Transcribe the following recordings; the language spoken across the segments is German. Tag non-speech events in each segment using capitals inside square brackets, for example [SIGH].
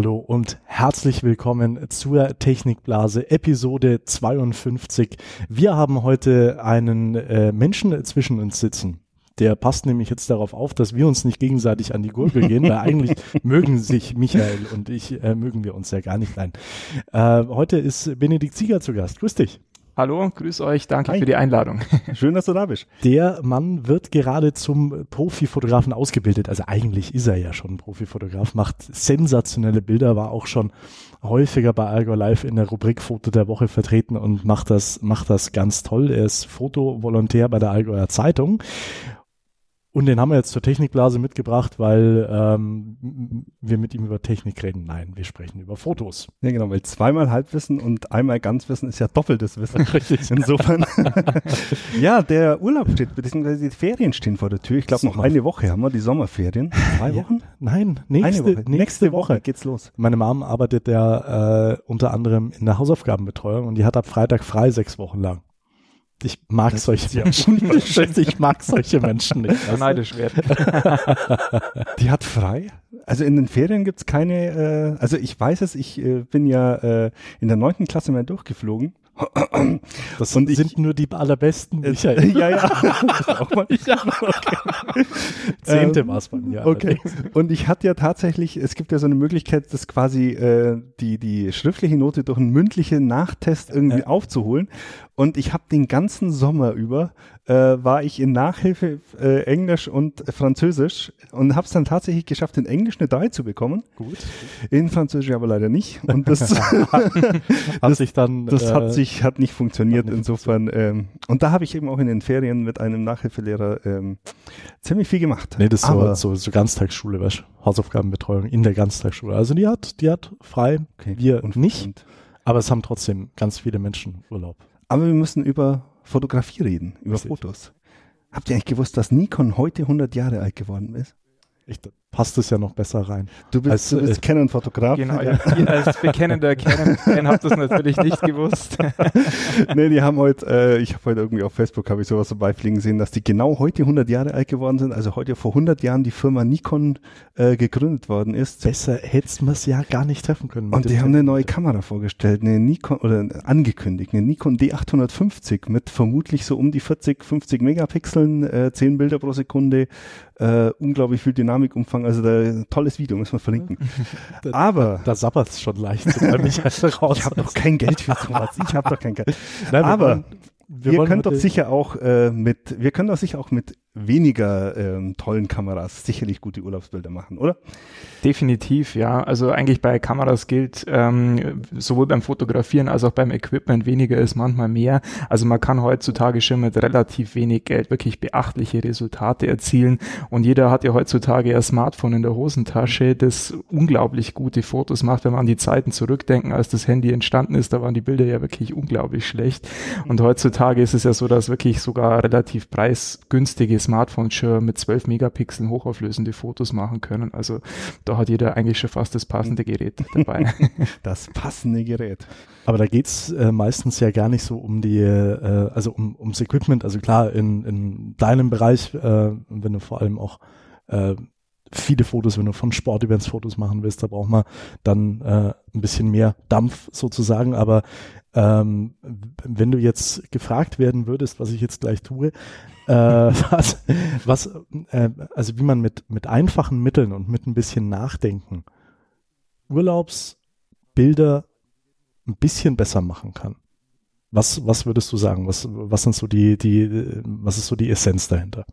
Hallo und herzlich willkommen zur Technikblase Episode 52. Wir haben heute einen äh, Menschen zwischen uns sitzen. Der passt nämlich jetzt darauf auf, dass wir uns nicht gegenseitig an die Gurgel gehen, weil eigentlich [LAUGHS] mögen sich Michael und ich, äh, mögen wir uns ja gar nicht rein. Äh, heute ist Benedikt Sieger zu Gast. Grüß dich. Hallo, grüß euch, danke Hi. für die Einladung. [LAUGHS] Schön, dass du da bist. Der Mann wird gerade zum Profifotografen ausgebildet. Also eigentlich ist er ja schon ein Profifotograf, macht sensationelle Bilder, war auch schon häufiger bei Algo Live in der Rubrik Foto der Woche vertreten und macht das, macht das ganz toll. Er ist Fotovolontär bei der Allgäuer Zeitung und den haben wir jetzt zur Technikblase mitgebracht, weil ähm, wir mit ihm über Technik reden. Nein, wir sprechen über Fotos. Ja, genau, weil zweimal Halbwissen und einmal Ganzwissen ist ja doppeltes Wissen. [LAUGHS] Richtig. Insofern. [LAUGHS] ja, der Urlaub steht, beziehungsweise die Ferien stehen vor der Tür. Ich glaube, noch eine Woche haben wir die Sommerferien. Zwei Wochen? Ja, nein, nächste, Woche. nächste, nächste Woche. Woche geht's los. Meine Mom arbeitet ja äh, unter anderem in der Hausaufgabenbetreuung und die hat ab Freitag frei sechs Wochen lang. Ich mag das solche Menschen. ich mag solche Menschen nicht. Also. [LAUGHS] Neidisch werden. [LAUGHS] Die hat frei. Also in den Ferien gibt's keine, äh, also ich weiß es, ich äh, bin ja äh, in der neunten Klasse mal durchgeflogen das und sind ich, nur die allerbesten, Michael. [LAUGHS] ja, ja. auch mal. ja okay. Zehnte ähm, war es bei mir. Okay. Und ich hatte ja tatsächlich, es gibt ja so eine Möglichkeit, das quasi äh, die, die schriftliche Note durch einen mündlichen Nachtest irgendwie ja. aufzuholen. Und ich habe den ganzen Sommer über äh, war ich in Nachhilfe äh, Englisch und Französisch und habe es dann tatsächlich geschafft, in Englisch eine 3 zu bekommen. Gut. In Französisch aber leider nicht. Und das, [LAUGHS] hat sich dann, das äh, hat sich hat nicht funktioniert. Nicht insofern ähm, und da habe ich eben auch in den Ferien mit einem Nachhilfelehrer ähm, ziemlich viel gemacht. Nee, das ist aber, so, so, Ganztagsschule, weißt Hausaufgabenbetreuung in der Ganztagsschule. Also die hat, die hat frei, okay. wir und, nicht. Und, aber es haben trotzdem ganz viele Menschen Urlaub. Aber wir müssen über Fotografie reden, über Richtig. Fotos. Habt ihr eigentlich gewusst, dass Nikon heute 100 Jahre alt geworden ist? Ich, passt es ja noch besser rein. Du bist, als, du bist äh, Canon-Fotograf. Genau, [LAUGHS] ja. Ihr als bekennender Canon-Fan habt das natürlich nicht gewusst. [LAUGHS] nee, die haben heute, äh, ich habe heute irgendwie auf Facebook habe ich sowas so beifliegen sehen, dass die genau heute 100 Jahre alt geworden sind. Also heute vor 100 Jahren die Firma Nikon äh, gegründet worden ist. Besser hättest man es ja gar nicht treffen können. Und die haben eine neue Kamera vorgestellt, eine Nikon oder angekündigt, eine Nikon D850 mit vermutlich so um die 40, 50 Megapixeln, äh, 10 Bilder pro Sekunde, äh, unglaublich viel Dynamikumfang, also da, tolles Video, müssen wir verlinken. [LAUGHS] da, Aber da sappert es schon leicht. [LAUGHS] ich habe doch kein Geld für sowas. Ich habe doch kein Geld. [LAUGHS] Nein, Aber wir, wir könnt doch sicher auch äh, mit, wir können doch sicher auch mit weniger ähm, tollen Kameras sicherlich gute Urlaubsbilder machen, oder? Definitiv, ja. Also eigentlich bei Kameras gilt ähm, sowohl beim Fotografieren als auch beim Equipment weniger ist manchmal mehr. Also man kann heutzutage schon mit relativ wenig Geld wirklich beachtliche Resultate erzielen und jeder hat ja heutzutage ein Smartphone in der Hosentasche, das unglaublich gute Fotos macht, wenn man an die Zeiten zurückdenken, als das Handy entstanden ist, da waren die Bilder ja wirklich unglaublich schlecht und heutzutage ist es ja so, dass wirklich sogar relativ preisgünstige Smartphones schon mit 12 Megapixeln hochauflösende Fotos machen können. Also da hat jeder eigentlich schon fast das passende Gerät dabei. [LAUGHS] das passende Gerät. Aber da geht's äh, meistens ja gar nicht so um die, äh, also um, ums Equipment. Also klar, in, in deinem Bereich, äh, wenn du vor allem auch äh, viele Fotos, wenn du von Sportevents Fotos machen willst, da braucht man dann äh, ein bisschen mehr Dampf sozusagen. Aber ähm, wenn du jetzt gefragt werden würdest, was ich jetzt gleich tue, äh, [LAUGHS] was, was äh, also wie man mit, mit einfachen Mitteln und mit ein bisschen Nachdenken Urlaubsbilder ein bisschen besser machen kann. Was, was würdest du sagen? Was, was sind so die, die, was ist so die Essenz dahinter?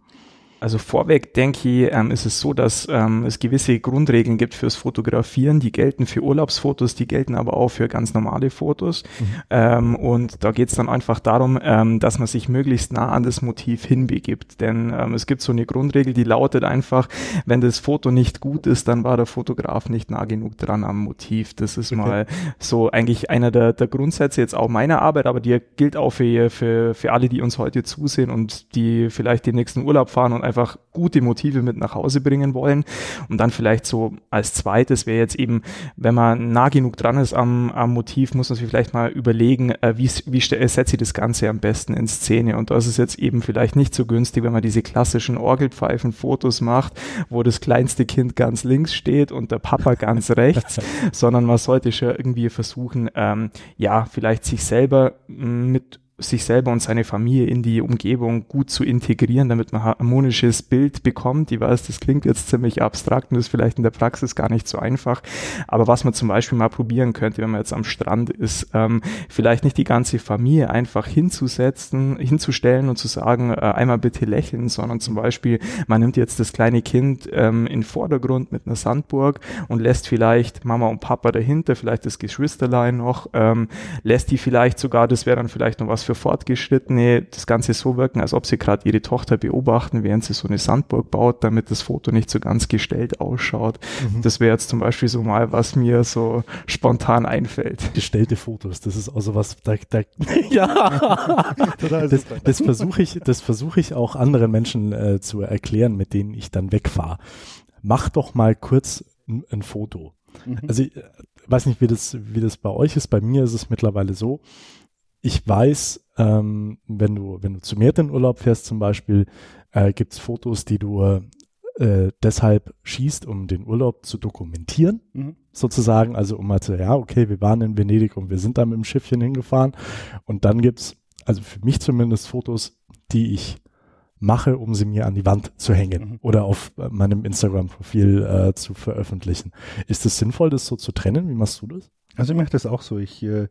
Also vorweg denke ich, ähm, ist es so, dass ähm, es gewisse Grundregeln gibt fürs Fotografieren, die gelten für Urlaubsfotos, die gelten aber auch für ganz normale Fotos. Mhm. Ähm, und da geht es dann einfach darum, ähm, dass man sich möglichst nah an das Motiv hinbegibt. Denn ähm, es gibt so eine Grundregel, die lautet einfach, wenn das Foto nicht gut ist, dann war der Fotograf nicht nah genug dran am Motiv. Das ist okay. mal so eigentlich einer der, der Grundsätze jetzt auch meiner Arbeit, aber die gilt auch für, für, für alle, die uns heute zusehen und die vielleicht den nächsten Urlaub fahren und einfach gute Motive mit nach Hause bringen wollen. Und dann vielleicht so als zweites wäre jetzt eben, wenn man nah genug dran ist am, am Motiv, muss man sich vielleicht mal überlegen, äh, wie, wie setze ich das Ganze am besten in Szene. Und das ist jetzt eben vielleicht nicht so günstig, wenn man diese klassischen Orgelpfeifen-Fotos macht, wo das kleinste Kind ganz links steht und der Papa ganz [LAUGHS] rechts, sondern man sollte schon irgendwie versuchen, ähm, ja, vielleicht sich selber mit sich selber und seine Familie in die Umgebung gut zu integrieren, damit man harmonisches Bild bekommt. Ich weiß, das klingt jetzt ziemlich abstrakt und ist vielleicht in der Praxis gar nicht so einfach. Aber was man zum Beispiel mal probieren könnte, wenn man jetzt am Strand ist, ähm, vielleicht nicht die ganze Familie einfach hinzusetzen, hinzustellen und zu sagen, äh, einmal bitte lächeln, sondern zum Beispiel, man nimmt jetzt das kleine Kind ähm, in Vordergrund mit einer Sandburg und lässt vielleicht Mama und Papa dahinter, vielleicht das Geschwisterlein noch, ähm, lässt die vielleicht sogar, das wäre dann vielleicht noch was für Fortgeschrittene das Ganze so wirken, als ob sie gerade ihre Tochter beobachten, während sie so eine Sandburg baut, damit das Foto nicht so ganz gestellt ausschaut. Mhm. Das wäre jetzt zum Beispiel so mal, was mir so spontan einfällt. Gestellte Fotos, das ist auch so was, da, da [LAUGHS] ja, [LAUGHS] das, das versuche ich, das versuche ich auch anderen Menschen äh, zu erklären, mit denen ich dann wegfahre. Mach doch mal kurz ein, ein Foto. Mhm. Also ich äh, weiß nicht, wie das, wie das bei euch ist. Bei mir ist es mittlerweile so, ich weiß, ähm, wenn du, wenn du zu mir in Urlaub fährst zum Beispiel, äh, gibt es Fotos, die du äh, deshalb schießt, um den Urlaub zu dokumentieren, mhm. sozusagen. Also um mal zu, ja, okay, wir waren in Venedig und wir sind da mit dem Schiffchen hingefahren. Und dann gibt's, also für mich zumindest, Fotos, die ich mache, um sie mir an die Wand zu hängen mhm. oder auf meinem Instagram-Profil äh, zu veröffentlichen. Ist es sinnvoll, das so zu trennen? Wie machst du das? Also ich mache das auch so. Ich äh,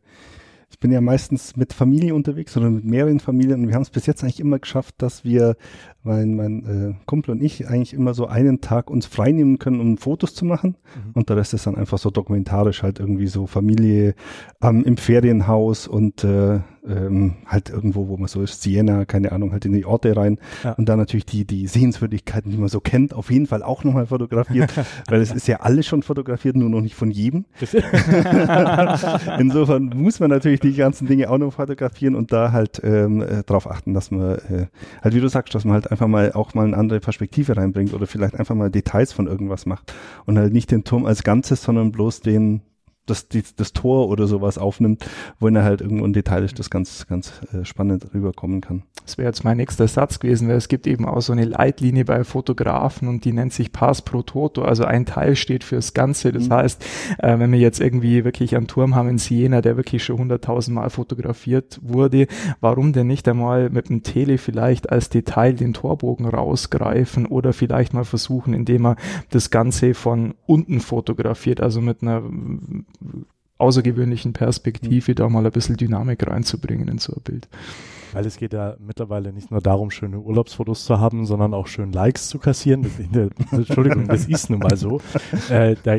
ich bin ja meistens mit Familie unterwegs oder mit mehreren Familien und wir haben es bis jetzt eigentlich immer geschafft, dass wir, mein, mein äh, Kumpel und ich, eigentlich immer so einen Tag uns freinehmen können, um Fotos zu machen. Mhm. Und der Rest ist dann einfach so dokumentarisch halt irgendwie so Familie ähm, im Ferienhaus und äh, ähm, halt irgendwo, wo man so ist, Siena, keine Ahnung, halt in die Orte rein ja. und dann natürlich die, die Sehenswürdigkeiten, die man so kennt, auf jeden Fall auch nochmal fotografiert, [LAUGHS] weil es ist ja alles schon fotografiert, nur noch nicht von jedem. [LAUGHS] Insofern muss man natürlich die ganzen Dinge auch noch fotografieren und da halt ähm, äh, darauf achten, dass man äh, halt, wie du sagst, dass man halt einfach mal auch mal eine andere Perspektive reinbringt oder vielleicht einfach mal Details von irgendwas macht und halt nicht den Turm als Ganzes, sondern bloß den das, die, das Tor oder sowas aufnimmt, wo er halt irgendwo in Detail ist, das ganz, ganz äh, spannend rüberkommen kann. Das wäre jetzt mein nächster Satz gewesen, weil es gibt eben auch so eine Leitlinie bei Fotografen und die nennt sich Pass pro Toto, also ein Teil steht fürs Ganze. Das mhm. heißt, äh, wenn wir jetzt irgendwie wirklich einen Turm haben in Siena, der wirklich schon hunderttausend Mal fotografiert wurde, warum denn nicht einmal mit dem Tele vielleicht als Detail den Torbogen rausgreifen oder vielleicht mal versuchen, indem man das Ganze von unten fotografiert, also mit einer außergewöhnlichen Perspektive, mhm. da mal ein bisschen Dynamik reinzubringen in so ein Bild. Weil es geht ja mittlerweile nicht nur darum, schöne Urlaubsfotos zu haben, sondern auch schön Likes zu kassieren. Das, [LAUGHS] Entschuldigung, das ist nun mal so. Äh, da,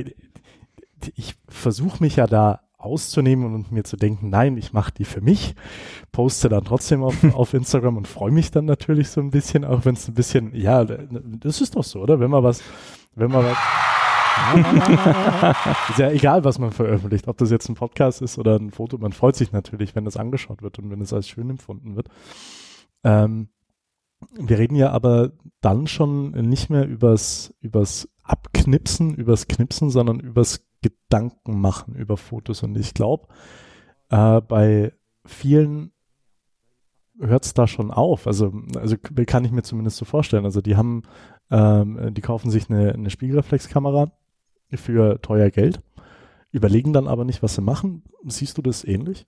ich versuche mich ja da auszunehmen und mir zu denken, nein, ich mache die für mich, poste dann trotzdem auf, [LAUGHS] auf Instagram und freue mich dann natürlich so ein bisschen, auch wenn es ein bisschen, ja, das ist doch so, oder? Wenn man was, wenn man was ist ja egal, was man veröffentlicht, ob das jetzt ein Podcast ist oder ein Foto. Man freut sich natürlich, wenn das angeschaut wird und wenn es als schön empfunden wird. Ähm, wir reden ja aber dann schon nicht mehr übers, übers Abknipsen, übers Knipsen, sondern übers Gedankenmachen über Fotos. Und ich glaube, äh, bei vielen hört es da schon auf. Also, also kann ich mir zumindest so vorstellen. Also die haben, ähm, die kaufen sich eine, eine Spiegelreflexkamera für teuer Geld, überlegen dann aber nicht, was sie machen. Siehst du das ähnlich?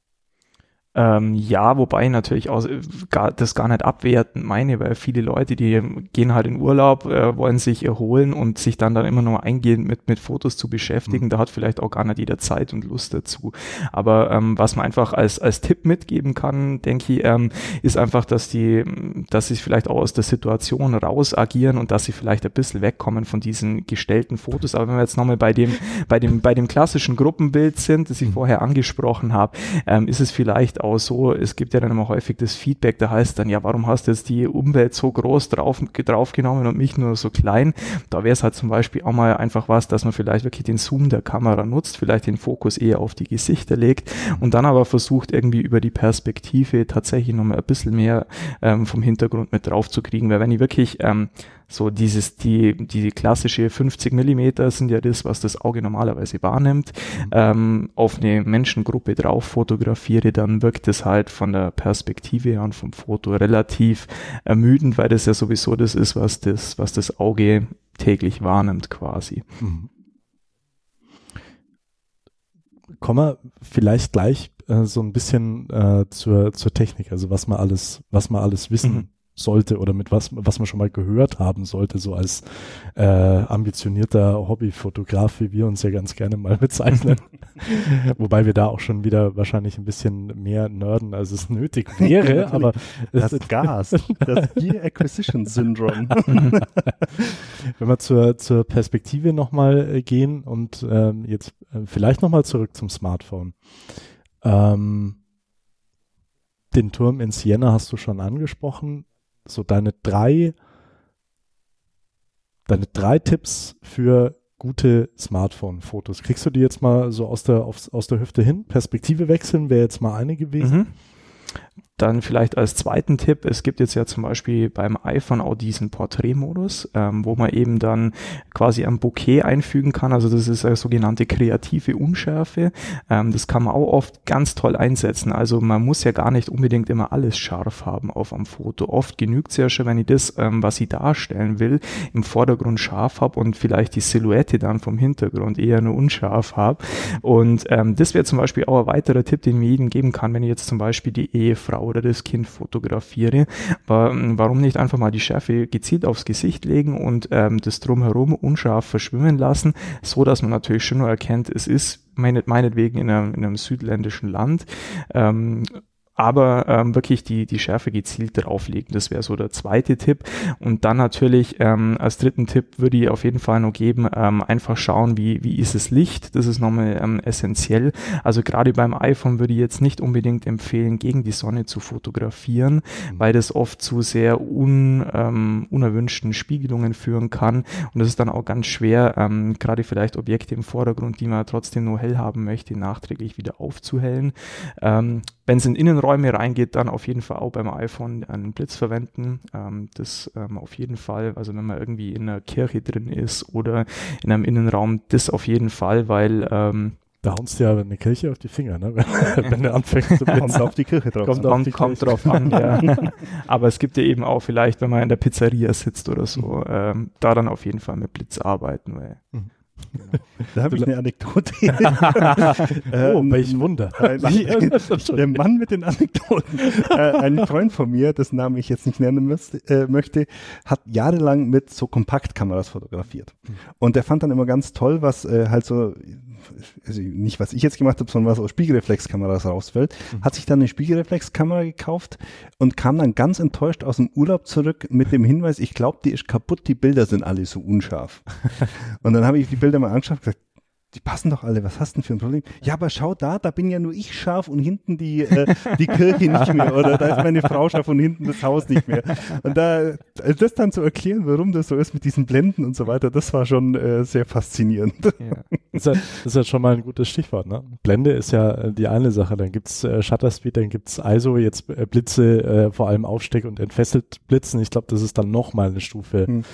Ähm, ja, wobei ich natürlich auch äh, gar, das gar nicht abwertend meine, weil viele Leute, die gehen halt in Urlaub, äh, wollen sich erholen und sich dann dann immer nur eingehend mit, mit Fotos zu beschäftigen. Mhm. Da hat vielleicht auch gar nicht jeder Zeit und Lust dazu. Aber ähm, was man einfach als, als Tipp mitgeben kann, denke ich, ähm, ist einfach, dass die, dass sie vielleicht auch aus der Situation raus agieren und dass sie vielleicht ein bisschen wegkommen von diesen gestellten Fotos. Aber wenn wir jetzt nochmal bei dem, bei dem, bei dem klassischen Gruppenbild sind, das ich mhm. vorher angesprochen habe, ähm, ist es vielleicht auch so, es gibt ja dann immer häufig das Feedback, da heißt dann, ja, warum hast du jetzt die Umwelt so groß drauf, draufgenommen und mich nur so klein? Da wäre es halt zum Beispiel auch mal einfach was, dass man vielleicht wirklich den Zoom der Kamera nutzt, vielleicht den Fokus eher auf die Gesichter legt und dann aber versucht irgendwie über die Perspektive tatsächlich nochmal ein bisschen mehr ähm, vom Hintergrund mit drauf zu kriegen, weil wenn ich wirklich ähm, So dieses, die, die klassische 50 Millimeter sind ja das, was das Auge normalerweise wahrnimmt. Mhm. Ähm, auf eine Menschengruppe drauf fotografiere, dann wirkt es halt von der Perspektive her und vom Foto relativ ermüdend, weil das ja sowieso das ist, was das, was das Auge täglich wahrnimmt quasi. Mhm. Kommen wir vielleicht gleich äh, so ein bisschen äh, zur, zur Technik, also was man alles, was man alles wissen mhm sollte oder mit was, was man schon mal gehört haben sollte, so als äh, ambitionierter Hobbyfotograf, wie wir uns ja ganz gerne mal [LAUGHS] bezeichnen. [LAUGHS] Wobei wir da auch schon wieder wahrscheinlich ein bisschen mehr nerden, als es nötig [LAUGHS] wäre. aber das Gas, das Gear Acquisition Syndrome. Wenn wir zur, zur Perspektive nochmal äh, gehen und ähm, jetzt äh, vielleicht nochmal zurück zum Smartphone. Ähm, den Turm in Siena hast du schon angesprochen so deine drei, deine drei Tipps für gute Smartphone-Fotos. Kriegst du die jetzt mal so aus der, aus, der Hüfte hin? Perspektive wechseln wäre jetzt mal eine gewesen. Mhm. Dann vielleicht als zweiten Tipp, es gibt jetzt ja zum Beispiel beim iPhone auch diesen Porträtmodus, ähm, wo man eben dann quasi ein Bouquet einfügen kann. Also das ist eine sogenannte kreative Unschärfe. Ähm, das kann man auch oft ganz toll einsetzen. Also man muss ja gar nicht unbedingt immer alles scharf haben auf einem Foto. Oft genügt es ja schon, wenn ich das, ähm, was ich darstellen will, im Vordergrund scharf habe und vielleicht die Silhouette dann vom Hintergrund eher nur unscharf habe. Und ähm, das wäre zum Beispiel auch ein weiterer Tipp, den ich jedem geben kann, wenn ich jetzt zum Beispiel die Ehefrau oder das Kind fotografiere. Warum nicht einfach mal die Schärfe gezielt aufs Gesicht legen und ähm, das drumherum unscharf verschwimmen lassen, so dass man natürlich schon nur erkennt, es ist meinetwegen in einem, in einem südländischen Land. Ähm, aber ähm, wirklich die, die Schärfe gezielt drauflegen. Das wäre so der zweite Tipp. Und dann natürlich ähm, als dritten Tipp würde ich auf jeden Fall noch geben, ähm, einfach schauen, wie, wie ist das Licht. Das ist nochmal ähm, essentiell. Also gerade beim iPhone würde ich jetzt nicht unbedingt empfehlen, gegen die Sonne zu fotografieren, mhm. weil das oft zu sehr un, ähm, unerwünschten Spiegelungen führen kann. Und das ist dann auch ganz schwer, ähm, gerade vielleicht Objekte im Vordergrund, die man trotzdem nur hell haben möchte, nachträglich wieder aufzuhellen. Ähm, wenn es in Innenräume reingeht, dann auf jeden Fall auch beim iPhone einen Blitz verwenden. Ähm, das ähm, auf jeden Fall, also wenn man irgendwie in einer Kirche drin ist oder in einem Innenraum, das auf jeden Fall, weil ähm, da haust du ja eine Kirche auf die Finger, ne? [LAUGHS] wenn, du anfängst zu [LAUGHS] blitzen. Kommt auf die Kirche drauf. Kommt, kommt, kommt drauf an, ja. [LAUGHS] Aber es gibt ja eben auch vielleicht, wenn man in der Pizzeria sitzt oder so, mhm. ähm, da dann auf jeden Fall mit Blitz arbeiten, weil mhm. Genau. [LAUGHS] Da habe ich eine Anekdote. [LAUGHS] [LAUGHS] oh, ähm, welch Wunder. Der Mann mit den Anekdoten. Äh, ein Freund von mir, dessen Namen ich jetzt nicht nennen äh, möchte, hat jahrelang mit so Kompaktkameras fotografiert. Hm. Und der fand dann immer ganz toll, was äh, halt so also nicht was ich jetzt gemacht habe, sondern was aus Spiegelreflexkameras rausfällt, mhm. hat sich dann eine Spiegelreflexkamera gekauft und kam dann ganz enttäuscht aus dem Urlaub zurück mit dem Hinweis, ich glaube, die ist kaputt, die Bilder sind alle so unscharf. [LAUGHS] und dann habe ich die Bilder mal angeschaut und gesagt, die passen doch alle, was hast du denn für ein Problem? Ja, aber schau da, da bin ja nur ich scharf und hinten die, äh, die Kirche nicht mehr oder da ist meine Frau scharf und hinten das Haus nicht mehr. Und da, also das dann zu erklären, warum das so ist mit diesen Blenden und so weiter, das war schon äh, sehr faszinierend. Ja. Das, ist ja, das ist ja schon mal ein gutes Stichwort, ne? Blende ist ja äh, die eine Sache, dann gibt's äh, Shutter Speed, dann gibt's ISO, jetzt äh, Blitze, äh, vor allem Aufsteck und entfesselt Blitzen. Ich glaube, das ist dann noch mal eine Stufe hm.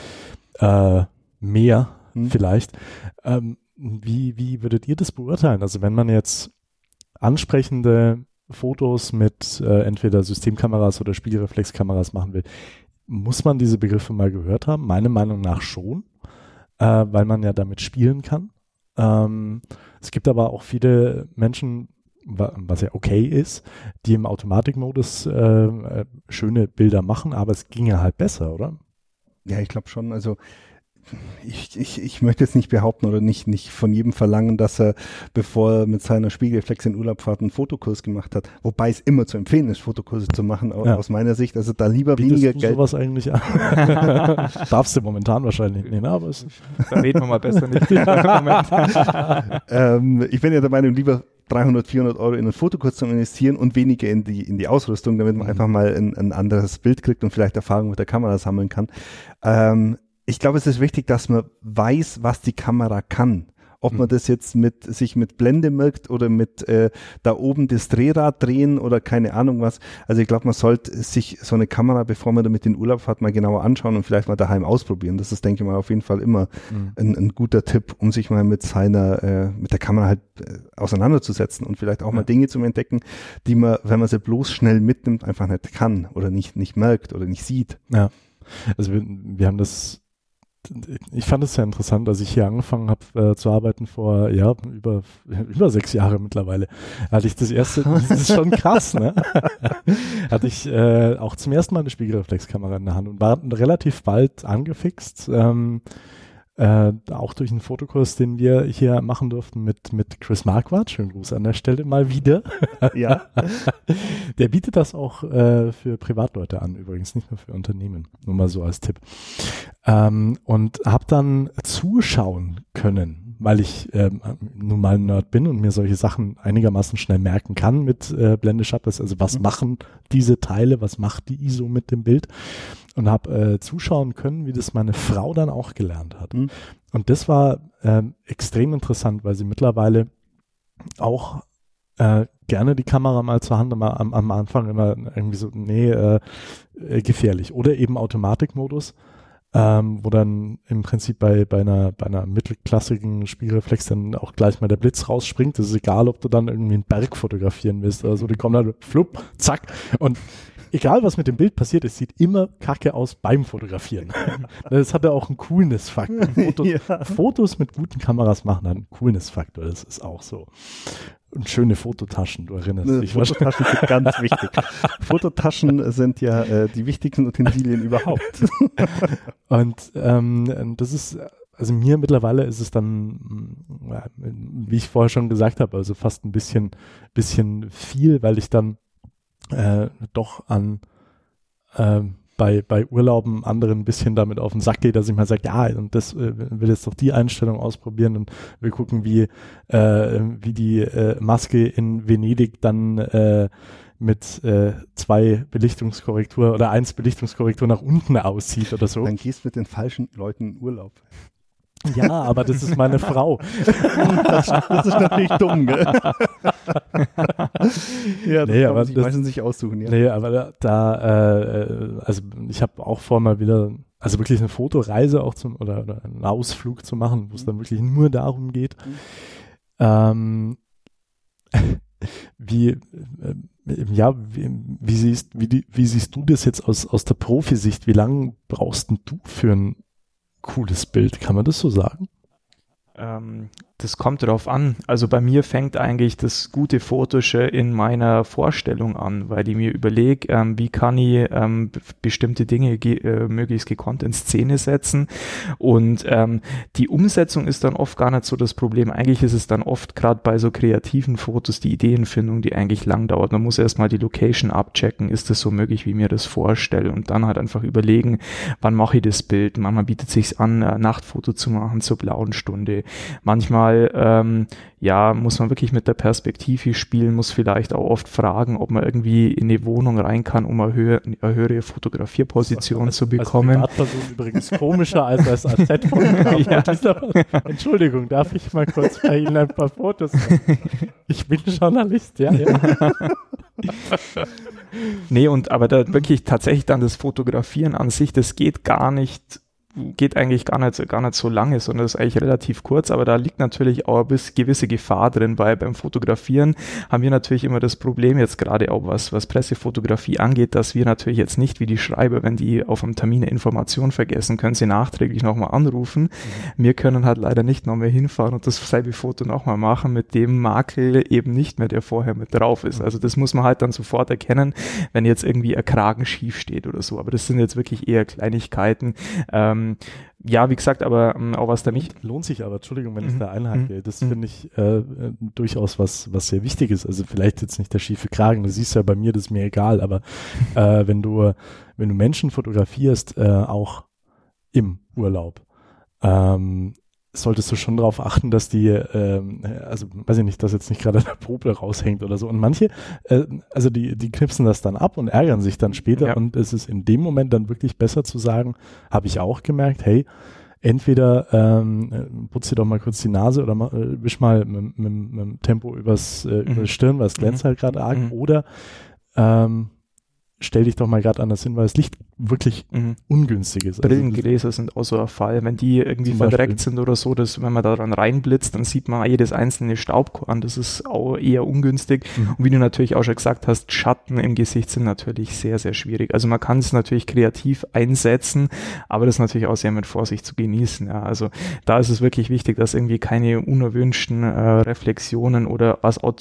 äh, mehr hm. vielleicht. Ähm, wie, wie würdet ihr das beurteilen? Also wenn man jetzt ansprechende Fotos mit äh, entweder Systemkameras oder Spiegelreflexkameras machen will, muss man diese Begriffe mal gehört haben? Meiner Meinung nach schon, äh, weil man ja damit spielen kann. Ähm, es gibt aber auch viele Menschen, was ja okay ist, die im Automatikmodus äh, äh, schöne Bilder machen, aber es ginge halt besser, oder? Ja, ich glaube schon. Also ich, ich, ich möchte jetzt nicht behaupten oder nicht, nicht von jedem verlangen, dass er, bevor er mit seiner Spiegelreflex in Urlaub fahrt, einen Fotokurs gemacht hat. Wobei es immer zu empfehlen ist, Fotokurse zu machen, ja. aus meiner Sicht. Also da lieber Bietest weniger du Geld. sowas eigentlich an? [LAUGHS] Darfst du momentan wahrscheinlich nicht, ne? aber es Da reden wir mal besser nicht. [LAUGHS] ähm, ich bin ja der Meinung, lieber 300, 400 Euro in einen Fotokurs zu investieren und weniger in die, in die Ausrüstung, damit man mhm. einfach mal ein, ein anderes Bild kriegt und vielleicht Erfahrung mit der Kamera sammeln kann. Ähm, ich glaube, es ist wichtig, dass man weiß, was die Kamera kann. ob man hm. das jetzt mit sich mit Blende merkt oder mit äh, da oben das Drehrad drehen oder keine Ahnung was. Also ich glaube, man sollte sich so eine Kamera, bevor man damit in Urlaub fährt, mal genauer anschauen und vielleicht mal daheim ausprobieren. Das ist, denke ich mal, auf jeden Fall immer mhm. ein, ein, guter Tipp, um sich mal mit seiner, äh, mit der Kamera halt äh, auseinanderzusetzen und vielleicht auch ja. mal Dinge zu entdecken, die man, wenn man sie bloß schnell mitnimmt, einfach nicht kann oder nicht, nicht merkt oder nicht sieht. Ja. Also wir, wir haben das ich fand es sehr interessant, als ich hier angefangen habe äh, zu arbeiten vor, ja, über, über sechs Jahre mittlerweile, hatte ich das erste, [LAUGHS] das ist schon krass, ne? [LAUGHS] hatte ich äh, auch zum ersten Mal eine Spiegelreflexkamera in der Hand und war relativ bald angefixt. Ähm, äh, auch durch einen Fotokurs, den wir hier machen durften mit, mit Chris Marquardt. Schönen Gruß an der Stelle mal wieder. [LAUGHS] Ja. [LAUGHS] der bietet das auch äh, für Privatleute an, übrigens nicht nur für Unternehmen. Nur mal so als Tipp. Ähm, und habe dann zuschauen können, weil ich ähm, nun mal ein Nerd bin und mir solche Sachen einigermaßen schnell merken kann mit äh, Blende Shutters. Also was mhm. machen diese Teile, was macht die ISO mit dem Bild? und habe äh, zuschauen können, wie das meine Frau dann auch gelernt hat. Mhm. Und das war ähm, extrem interessant, weil sie mittlerweile auch äh, gerne die Kamera mal zur Hand immer am, am Anfang immer irgendwie so, nee, äh, äh, gefährlich. Oder eben Automatikmodus, ähm, wo dann im Prinzip bei, bei einer, bei einer mittelklassigen Spielreflex dann auch gleich mal der Blitz rausspringt. Das ist egal, ob du dann irgendwie einen Berg fotografieren willst oder so, die kommen dann flupp, zack und egal was mit dem Bild passiert, es sieht immer kacke aus beim Fotografieren. [LAUGHS] das hat ja auch einen Coolness-Faktor. [LAUGHS] Fotos, ja. Fotos, mit guten Kameras machen einen Coolness-Faktor, das ist auch so. Und schöne Fototaschen, du erinnerst ne, dich. Fototaschen sind [LAUGHS] ganz wichtig. Fototaschen sind ja äh, die wichtigsten Utensilien überhaupt. Und ähm, das ist also mir mittlerweile ist es dann, wie ich vorher schon gesagt habe, also fast ein bisschen, bisschen viel, weil ich dann äh, doch an äh, bei, bei Urlauben anderen ein bisschen damit auf den Sack geht, dass ich mal sage, ja, und das äh, will jetzt doch die Einstellung ausprobieren und wir gucken, wie, äh, wie die äh, Maske in Venedig dann äh, mit äh, zwei Belichtungskorrektur oder eins Belichtungskorrektur nach unten aussieht oder so. Dann gehst mit den falschen Leuten in Urlaub. Ja, aber das ist meine Frau. Das, das ist natürlich dumm, gell? [LAUGHS] ja, das nee, aber sich meistens sich aussuchen, ja. Nee, aber da, da äh, also ich habe auch vor mal wieder, also wirklich eine Fotoreise auch zum, oder, oder einen Ausflug zu machen, wo es dann wirklich nur darum geht. Mhm. Ähm, [LAUGHS] wie, äh, ja, wie, wie, siehst, wie, wie siehst du das jetzt aus, aus der Profisicht? Wie lange brauchst du für ein cooles Bild. Kann man das so sagen? Ähm, das kommt darauf an. Also bei mir fängt eigentlich das gute Fotische in meiner Vorstellung an, weil ich mir überlege, ähm, wie kann ich ähm, bestimmte Dinge äh, möglichst gekonnt in Szene setzen. Und ähm, die Umsetzung ist dann oft gar nicht so das Problem. Eigentlich ist es dann oft gerade bei so kreativen Fotos die Ideenfindung, die eigentlich lang dauert. Man muss erstmal die Location abchecken, ist das so möglich, wie ich mir das vorstelle? Und dann halt einfach überlegen, wann mache ich das Bild? Manchmal bietet es sich an, ein Nachtfoto zu machen zur blauen Stunde. Manchmal manchmal ähm, ja, muss man wirklich mit der Perspektive spielen, muss vielleicht auch oft fragen, ob man irgendwie in eine Wohnung rein kann, um eine, höhere, eine höhere Fotografierposition als, zu bekommen. Als Privatperson übrigens komischer als als AZ-Fotograf. [LAUGHS] ja. Entschuldigung, darf ich mal kurz bei Ihnen ein paar Fotos machen? Ich bin Journalist, ja. ja. nee, und aber da wirklich tatsächlich dann das Fotografieren an sich, das geht gar nicht geht eigentlich gar nicht, gar nicht so lange, sondern ist eigentlich relativ kurz, aber da liegt natürlich auch eine gewisse Gefahr drin, weil beim Fotografieren haben wir natürlich immer das Problem, jetzt gerade auch was, was Pressefotografie angeht, dass wir natürlich jetzt nicht wie die Schreiber, wenn die auf einem Termin eine Information vergessen, können sie nachträglich nochmal anrufen. Mhm. Wir können halt leider nicht nochmal hinfahren und dasselbe Foto nochmal machen mit dem Makel eben nicht mehr, der vorher mit drauf ist. Also das muss man halt dann sofort erkennen, wenn jetzt irgendwie ein Kragen schief steht oder so. Aber das sind jetzt wirklich eher Kleinigkeiten. Ähm, ähm, ja, wie gesagt, aber ähm, auch was da nicht. Lohnt sich aber, Entschuldigung, wenn mhm. ich da einhake. Mhm. Das mhm. finde ich äh, durchaus was, was sehr wichtig ist. Also vielleicht jetzt nicht der schiefe Kragen, du siehst ja bei mir, das ist mir egal, aber [LAUGHS] äh, wenn du, wenn du Menschen fotografierst, äh, auch im Urlaub, ähm, solltest du schon darauf achten, dass die, ähm, also weiß ich nicht, dass jetzt nicht gerade der Popel raushängt oder so. Und manche, äh, also die, die knipsen das dann ab und ärgern sich dann später. Ja. Und es ist in dem Moment dann wirklich besser zu sagen, habe ich auch gemerkt, hey, entweder ähm, putz dir doch mal kurz die Nase oder ma, äh, wisch mal mit, mit, mit dem Tempo übers, äh, mhm. über die Stirn, weil es glänzt mhm. halt gerade arg, mhm. oder ähm, stell dich doch mal gerade anders hin, weil das Licht wirklich mhm. ungünstig ist. Also Brillengläser sind auch so ein Fall. Wenn die irgendwie verdreckt sind oder so, dass wenn man daran reinblitzt, dann sieht man jedes einzelne Staubkorn. Das ist auch eher ungünstig. Mhm. Und wie du natürlich auch schon gesagt hast, Schatten im Gesicht sind natürlich sehr, sehr schwierig. Also man kann es natürlich kreativ einsetzen, aber das ist natürlich auch sehr mit Vorsicht zu genießen. Ja. Also da ist es wirklich wichtig, dass irgendwie keine unerwünschten äh, Reflexionen oder was auch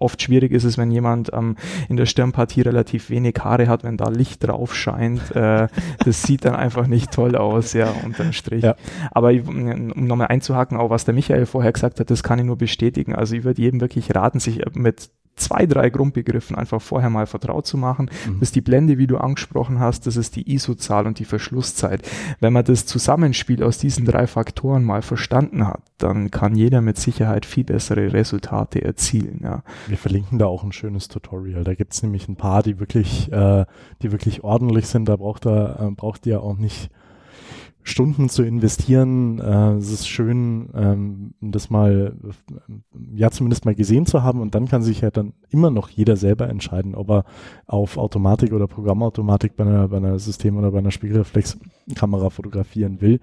oft schwierig ist es, wenn jemand ähm, in der Stirnpartie relativ wenig Haare hat, wenn da Licht drauf scheint. Äh, das sieht dann einfach nicht toll aus, ja, unterm Strich. Ja. Aber um nochmal einzuhaken, auch was der Michael vorher gesagt hat, das kann ich nur bestätigen. Also ich würde jedem wirklich raten, sich mit zwei, drei Grundbegriffen einfach vorher mal vertraut zu machen. Mhm. Das ist die Blende, wie du angesprochen hast, das ist die ISO-Zahl und die Verschlusszeit. Wenn man das Zusammenspiel aus diesen drei Faktoren mal verstanden hat, dann kann jeder mit Sicherheit viel bessere Resultate erzielen. Ja. Wir verlinken da auch ein schönes Tutorial. Da gibt's nämlich ein paar, die wirklich, äh, die wirklich ordentlich sind. Da braucht er, äh, braucht ihr auch nicht Stunden zu investieren. Äh, es ist schön, ähm, das mal, ja, zumindest mal gesehen zu haben und dann kann sich ja dann immer noch jeder selber entscheiden, ob er auf Automatik oder Programmautomatik bei einer, bei einer System- oder bei einer Spiegelreflexkamera fotografieren will.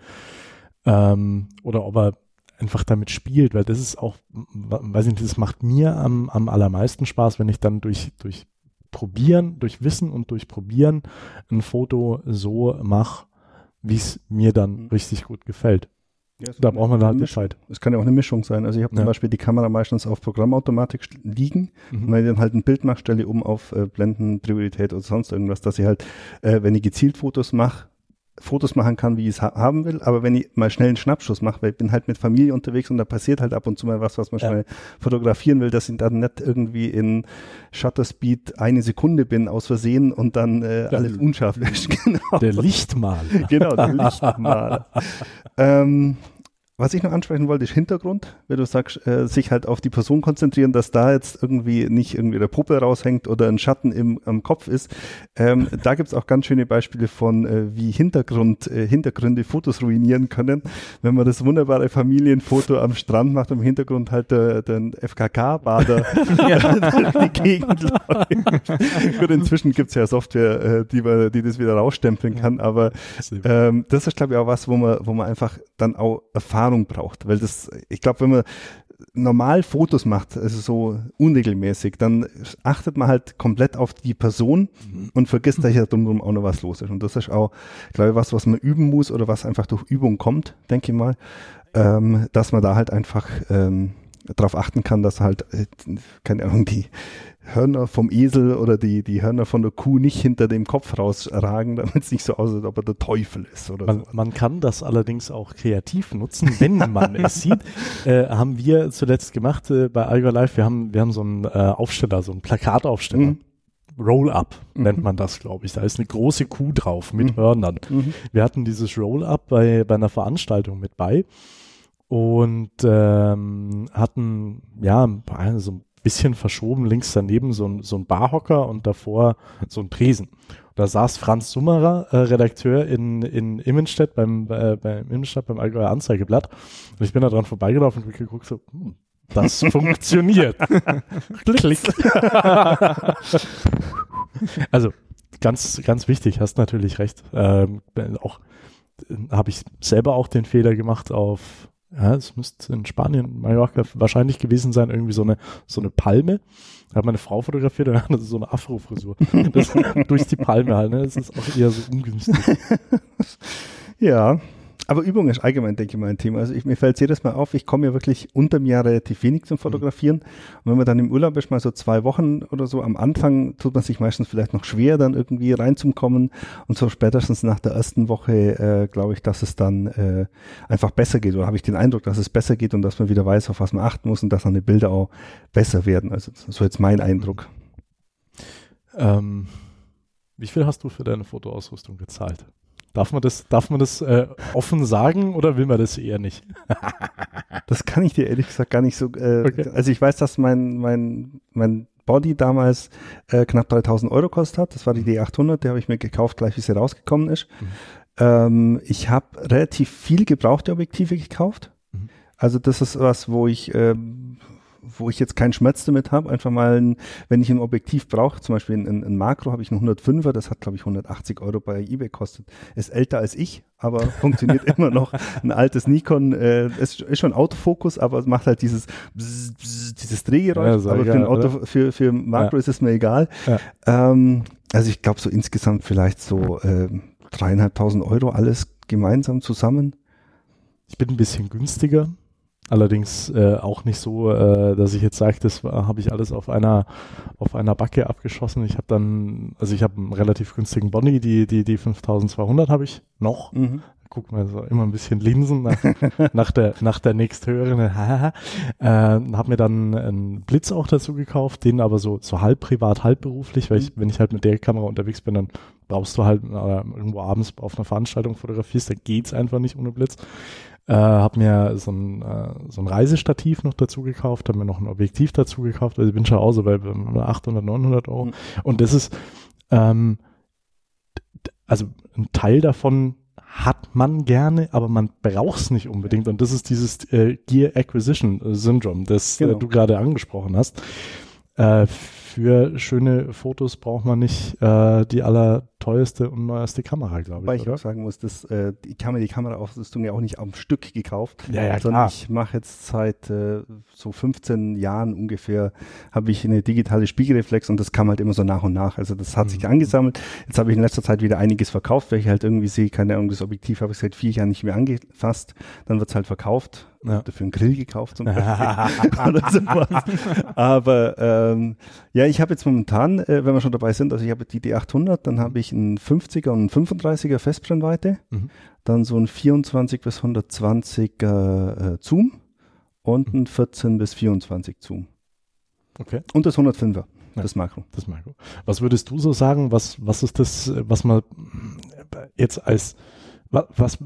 Ähm, oder ob er einfach damit spielt, weil das ist auch, weiß ich nicht, das macht mir am, am allermeisten Spaß, wenn ich dann durch, durch Probieren, durch Wissen und durch Probieren ein Foto so mache, wie es mir dann mhm. richtig gut gefällt. Ja, da braucht man halt Bescheid. Es kann ja auch eine Mischung sein. Also ich habe ja. zum Beispiel die Kamera meistens auf Programmautomatik liegen mhm. und wenn ich dann halt ein Bild mache, stelle ich um auf äh, Blendenpriorität oder sonst irgendwas, dass ich halt, äh, wenn ich gezielt Fotos mache, Fotos machen kann, wie ich es ha haben will, aber wenn ich mal schnell einen Schnappschuss mache, weil ich bin halt mit Familie unterwegs und da passiert halt ab und zu mal was, was man ja. schnell fotografieren will, dass ich dann nicht irgendwie in Shutter Speed eine Sekunde bin aus Versehen und dann äh, alles unscharf löscht. [LAUGHS] Genau. Der Lichtmal. genau, der Lichtmal. [LAUGHS] ähm, was ich noch ansprechen wollte, ist Hintergrund, wenn du sagst, äh, sich halt auf die Person konzentrieren, dass da jetzt irgendwie nicht irgendwie der Puppe raushängt oder ein Schatten im am Kopf ist. Ähm, da gibt's auch ganz schöne Beispiele von, äh, wie Hintergrund, äh, Hintergründe Fotos ruinieren können. Wenn man das wunderbare Familienfoto am Strand macht, im Hintergrund halt der, der FKK-Bader [LAUGHS] [LAUGHS] die Gegend läuft. Gut, inzwischen gibt's ja Software, äh, die, man, die das wieder rausstempeln kann, aber ähm, das ist, glaube ich, auch was, wo man, wo man einfach dann auch erfahren Erfahrung braucht, weil das, ich glaube, wenn man normal Fotos macht, also so unregelmäßig, dann achtet man halt komplett auf die Person mhm. und vergisst, dass ja drumherum auch noch was los ist. Und das ist auch, glaube ich, was, was man üben muss oder was einfach durch Übung kommt, denke ich mal, ähm, dass man da halt einfach ähm, darauf achten kann, dass halt, äh, keine Ahnung, die Hörner vom Esel oder die, die Hörner von der Kuh nicht hinter dem Kopf rausragen, damit es nicht so aussieht, ob er der Teufel ist oder man, so. Man kann das allerdings auch kreativ nutzen, wenn man es [LAUGHS] sieht. Äh, haben wir zuletzt gemacht äh, bei Alga Live. Wir haben, wir haben so einen äh, Aufsteller, so einen Plakataufsteller. Mhm. Roll-up mhm. nennt man das, glaube ich. Da ist eine große Kuh drauf mit mhm. Hörnern. Mhm. Wir hatten dieses Roll-up bei, bei einer Veranstaltung mit bei und ähm, hatten ja so ein bisschen verschoben, links daneben so ein, so ein Barhocker und davor so ein Tresen. Da saß Franz Summerer, äh, Redakteur in, in Immenstedt beim, äh, beim Immenstadt beim Allgäuer Anzeigeblatt. Und ich bin da dran vorbeigelaufen und geguckt so, hm, das [LAUGHS] funktioniert. [LAUGHS] Klick. [LAUGHS] also ganz, ganz wichtig, hast natürlich recht. Ähm, auch äh, habe ich selber auch den Fehler gemacht auf ja, es müsste in Spanien, Mallorca wahrscheinlich gewesen sein, irgendwie so eine, so eine Palme. Da hat meine Frau fotografiert und hatte so eine Afro-Frisur. [LAUGHS] durch die Palme halt, ne? Das ist auch eher so ungünstig. [LAUGHS] ja, aber Übung ist allgemein, denke ich mal, ein Thema. Also ich, mir fällt jedes Mal auf, ich komme ja wirklich unter mir relativ wenig zum Fotografieren. Und wenn man dann im Urlaub ist, mal so zwei Wochen oder so, am Anfang tut man sich meistens vielleicht noch schwer, dann irgendwie reinzukommen. Und so spätestens nach der ersten Woche äh, glaube ich, dass es dann äh, einfach besser geht. Oder habe ich den Eindruck, dass es besser geht und dass man wieder weiß, auf was man achten muss und dass dann die Bilder auch besser werden. Also so jetzt mein Eindruck. Ähm, wie viel hast du für deine Fotoausrüstung gezahlt? Darf man das, darf man das äh, offen sagen oder will man das eher nicht? [LAUGHS] das kann ich dir ehrlich gesagt gar nicht so. Äh, okay. Also ich weiß, dass mein mein mein Body damals äh, knapp 3000 Euro kostet hat. Das war die D800, die habe ich mir gekauft, gleich wie sie rausgekommen ist. Mhm. Ähm, ich habe relativ viel gebrauchte Objektive gekauft. Mhm. Also das ist was, wo ich ähm, wo ich jetzt keinen Schmerz damit habe, einfach mal, ein, wenn ich ein Objektiv brauche, zum Beispiel ein, ein Makro habe ich einen 105er, das hat glaube ich 180 Euro bei eBay kostet, ist älter als ich, aber [LAUGHS] funktioniert immer noch. Ein altes Nikon, äh, ist, ist schon Autofokus, aber es macht halt dieses bzz, bzz, dieses Drehgeräusch, ja, aber egal, für, ein Auto, für, für Makro ja. ist es mir egal. Ja. Ähm, also ich glaube so insgesamt vielleicht so äh, dreieinhalbtausend Euro alles gemeinsam zusammen. Ich bin ein bisschen günstiger. Allerdings äh, auch nicht so, äh, dass ich jetzt sage, das habe ich alles auf einer auf einer Backe abgeschossen. Ich habe dann, also ich habe einen relativ günstigen Bonnie, die die die 5200 habe ich noch. Mhm. Guck mal, so immer ein bisschen linsen nach, [LAUGHS] nach der nach der nächsthöheren. [LAUGHS] äh, habe mir dann einen Blitz auch dazu gekauft, den aber so so halb privat, halb beruflich, weil ich wenn ich halt mit der Kamera unterwegs bin, dann brauchst du halt äh, irgendwo abends auf einer Veranstaltung fotografierst, da geht's einfach nicht ohne Blitz. Äh, habe mir so ein, äh, so ein Reisestativ noch dazu gekauft, habe mir noch ein Objektiv dazu gekauft, also ich bin schon auch so bei 800, 900 Euro. Mhm. Und das ist, ähm, also ein Teil davon hat man gerne, aber man braucht es nicht unbedingt. Und das ist dieses äh, Gear Acquisition Syndrome, das äh, genau. äh, du gerade angesprochen hast. Äh, für schöne Fotos braucht man nicht äh, die allerteuerste und neueste Kamera, glaube ich. Weil ich auch sagen muss, dass, äh, ich habe mir die Kameraausrüstung ja auch nicht am Stück gekauft, ja, ja, sondern klar. ich mache jetzt seit äh, so 15 Jahren ungefähr, habe ich eine digitale Spiegelreflex und das kam halt immer so nach und nach. Also das hat mhm. sich angesammelt. Jetzt habe ich in letzter Zeit wieder einiges verkauft, weil ich halt irgendwie sehe, keine Ahnung, das Objektiv habe ich seit vier Jahren nicht mehr angefasst. Dann wird es halt verkauft ja. dafür einen Grill gekauft zum [LAUGHS] Beispiel [LAUGHS] oder. Aber ähm, ja, ich habe jetzt momentan, äh, wenn wir schon dabei sind, also ich habe die D800, dann habe ich einen 50er und einen 35er Festbrennweite, mhm. dann so ein 24 bis 120er äh, Zoom und ein 14 bis 24 Zoom. Okay. Und das 105er. Ja, das Makro. Das Makro. Was würdest du so sagen? Was, was ist das, was man jetzt als was, was,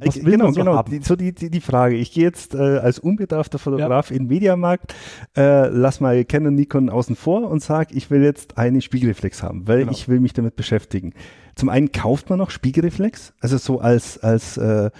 was will genau, man so genau. Haben? So die, die, die Frage. Ich gehe jetzt äh, als unbedarfter Fotograf ja. in den Mediamarkt, äh, lass mal Canon, Nikon außen vor und sag, ich will jetzt eine Spiegelreflex haben, weil genau. ich will mich damit beschäftigen. Zum einen kauft man noch Spiegelreflex, also so als als äh,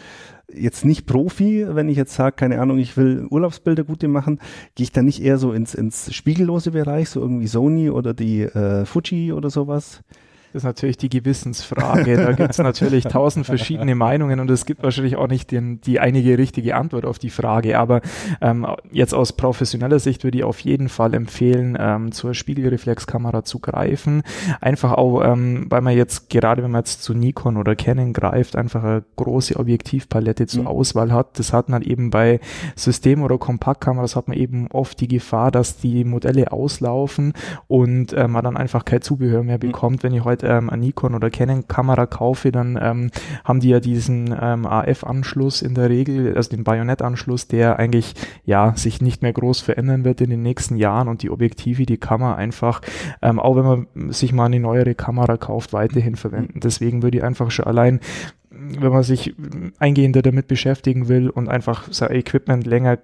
jetzt nicht Profi, wenn ich jetzt sage, keine Ahnung, ich will Urlaubsbilder gute machen, gehe ich dann nicht eher so ins, ins spiegellose Bereich, so irgendwie Sony oder die äh, Fuji oder sowas. Das ist natürlich die Gewissensfrage. Da gibt es [LAUGHS] natürlich tausend verschiedene Meinungen und es gibt wahrscheinlich auch nicht den, die einige richtige Antwort auf die Frage. Aber ähm, jetzt aus professioneller Sicht würde ich auf jeden Fall empfehlen, ähm, zur Spiegelreflexkamera zu greifen. Einfach auch, ähm, weil man jetzt, gerade wenn man jetzt zu Nikon oder Canon greift, einfach eine große Objektivpalette zur mhm. Auswahl hat. Das hat man eben bei System- oder Kompaktkameras hat man eben oft die Gefahr, dass die Modelle auslaufen und äh, man dann einfach kein Zubehör mehr mhm. bekommt. Mhm. Wenn ich heute halt ähm, eine Nikon oder Canon Kamera kaufe, dann ähm, haben die ja diesen ähm, AF-Anschluss in der Regel, also den Bajonettanschluss, der eigentlich ja sich nicht mehr groß verändern wird in den nächsten Jahren und die Objektive, die kann man einfach, ähm, auch wenn man sich mal eine neuere Kamera kauft, weiterhin verwenden. Deswegen würde ich einfach schon allein wenn man sich eingehender damit beschäftigen will und einfach sein Equipment länger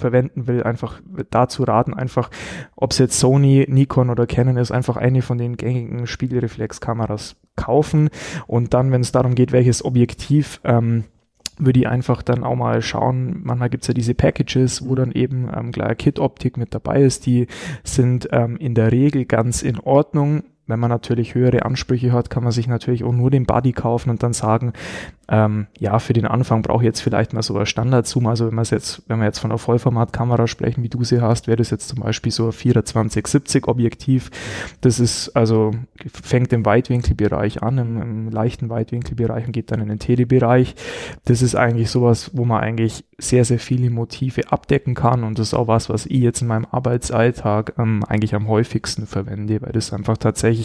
verwenden will, einfach dazu raten, einfach, ob es jetzt Sony, Nikon oder Canon ist, einfach eine von den gängigen Spiegelreflexkameras kaufen. Und dann, wenn es darum geht, welches Objektiv ähm, würde ich einfach dann auch mal schauen, manchmal gibt's ja diese Packages, wo dann eben ähm, gleich Kit-Optik mit dabei ist, die sind ähm, in der Regel ganz in Ordnung. Wenn man natürlich höhere Ansprüche hat, kann man sich natürlich auch nur den Buddy kaufen und dann sagen, ähm, ja, für den Anfang brauche ich jetzt vielleicht mal so ein Standard-Zoom. Also wenn jetzt, wenn wir jetzt von einer Vollformatkamera sprechen, wie du sie hast, wäre das jetzt zum Beispiel so ein 2470 Objektiv. Das ist also, fängt im Weitwinkelbereich an, im, im leichten Weitwinkelbereich und geht dann in den Telebereich. Das ist eigentlich sowas, wo man eigentlich sehr, sehr viele Motive abdecken kann und das ist auch was, was ich jetzt in meinem Arbeitsalltag ähm, eigentlich am häufigsten verwende, weil das einfach tatsächlich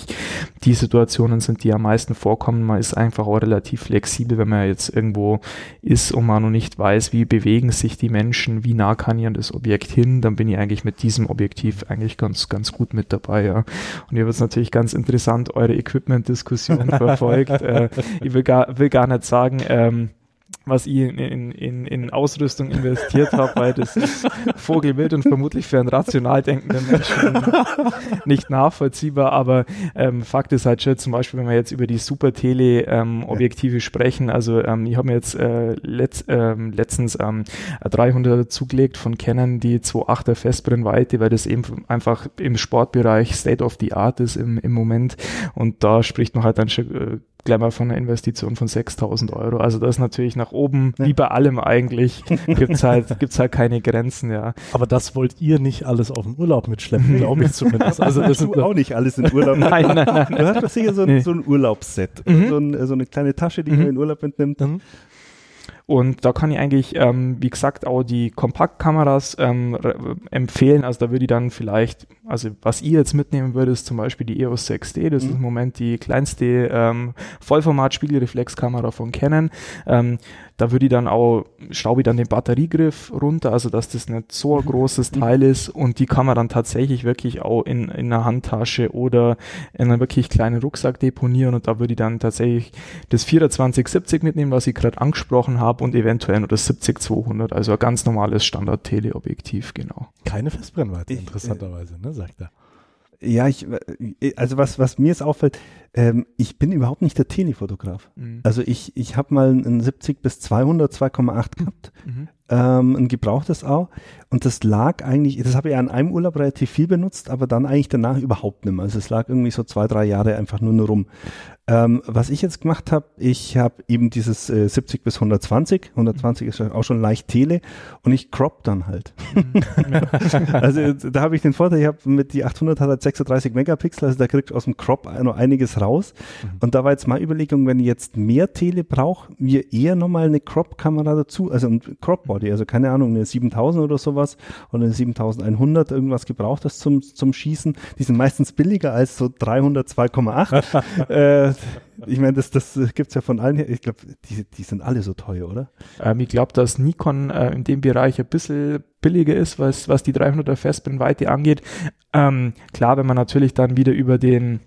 die Situationen sind, die am meisten vorkommen. Man ist einfach auch relativ flexibel, wenn man jetzt irgendwo ist und man noch nicht weiß, wie bewegen sich die Menschen, wie nah kann ich an das Objekt hin, dann bin ich eigentlich mit diesem Objektiv eigentlich ganz, ganz gut mit dabei, ja. Und ihr wird natürlich ganz interessant eure Equipment-Diskussion [LAUGHS] verfolgt. äh, ich will gar, will gar nicht sagen, ähm, was ich in, in, in, in Ausrüstung investiert habe, weil das ist vogelwild und vermutlich für einen rational denkenden Menschen [LAUGHS] nicht nachvollziehbar. Aber ähm, Fakt ist halt schon, zum Beispiel, wenn wir jetzt über die Super-Tele-Objektive ähm, sprechen, also ähm, ich habe mir jetzt äh, letzt, ähm, letztens ähm, 300 zugelegt von Canon, die 2.8er Festbrennweite, weil das eben einfach im Sportbereich State of the Art ist im, im Moment. Und da spricht man halt dann schon äh, gleich mal von einer Investition von 6000 Euro. Also das ist natürlich nach oben, ja. wie bei allem eigentlich, gibt's halt, [LAUGHS] gibt's halt keine Grenzen, ja. Aber das wollt ihr nicht alles auf den Urlaub mitschleppen, glaube ich [LAUGHS] zumindest. Also das du auch nicht alles in Urlaub. nein, nein, nein. Du hast doch sicher so ein, nee. so ein Urlaubsset, mhm. so, ein, so, eine kleine Tasche, die mhm. man in Urlaub mitnimmt. Mhm. Und da kann ich eigentlich, ähm, wie gesagt, auch die Kompaktkameras ähm, empfehlen. Also da würde ich dann vielleicht, also was ihr jetzt mitnehmen würdet, ist zum Beispiel die EOS 6D. Das mhm. ist im Moment die kleinste ähm, Vollformat-Spiegelreflexkamera von Canon. Ähm, da würde ich dann auch, schraube ich dann den Batteriegriff runter, also dass das nicht so ein großes mhm. Teil ist und die kann man dann tatsächlich wirklich auch in, in einer Handtasche oder in einem wirklich kleinen Rucksack deponieren und da würde ich dann tatsächlich das 2470 mitnehmen, was ich gerade angesprochen habe und eventuell nur das 70-200, also ein ganz normales Standard-Teleobjektiv, genau. Keine Festbrennweite, interessanterweise, ne, sagt er. Ja, ich, äh, also was, was mir jetzt auffällt, ähm, ich bin überhaupt nicht der Telefotograf. Mhm. Also ich, ich habe mal einen 70 bis 200, 2,8 gehabt, mhm. Ähm, ein gebrauchtes auch. Und das lag eigentlich, das habe ich an einem Urlaub relativ viel benutzt, aber dann eigentlich danach überhaupt nicht mehr. Also es lag irgendwie so zwei, drei Jahre einfach nur nur rum. Ähm, was ich jetzt gemacht habe, ich habe eben dieses äh, 70 bis 120, 120 ist auch schon leicht Tele und ich crop dann halt. [LAUGHS] also da habe ich den Vorteil, ich habe mit die 800 hat halt 36 Megapixel, also da kriegt aus dem Crop noch einiges raus. Mhm. Und da war jetzt meine Überlegung, wenn ich jetzt mehr Tele brauche, mir eher nochmal eine Crop-Kamera dazu, also ein Crop-Body, also keine Ahnung, eine 7000 oder sowas oder eine 7100, irgendwas gebraucht das zum, zum Schießen. Die sind meistens billiger als so 300 2,8. [LAUGHS] äh, ich meine, das, das gibt's ja von allen her. Ich glaube, die, die sind alle so teuer, oder? Ähm, ich glaube, dass Nikon äh, in dem Bereich ein bisschen billiger ist, was, was die 300er Festbrennweite angeht. Ähm, klar, wenn man natürlich dann wieder über den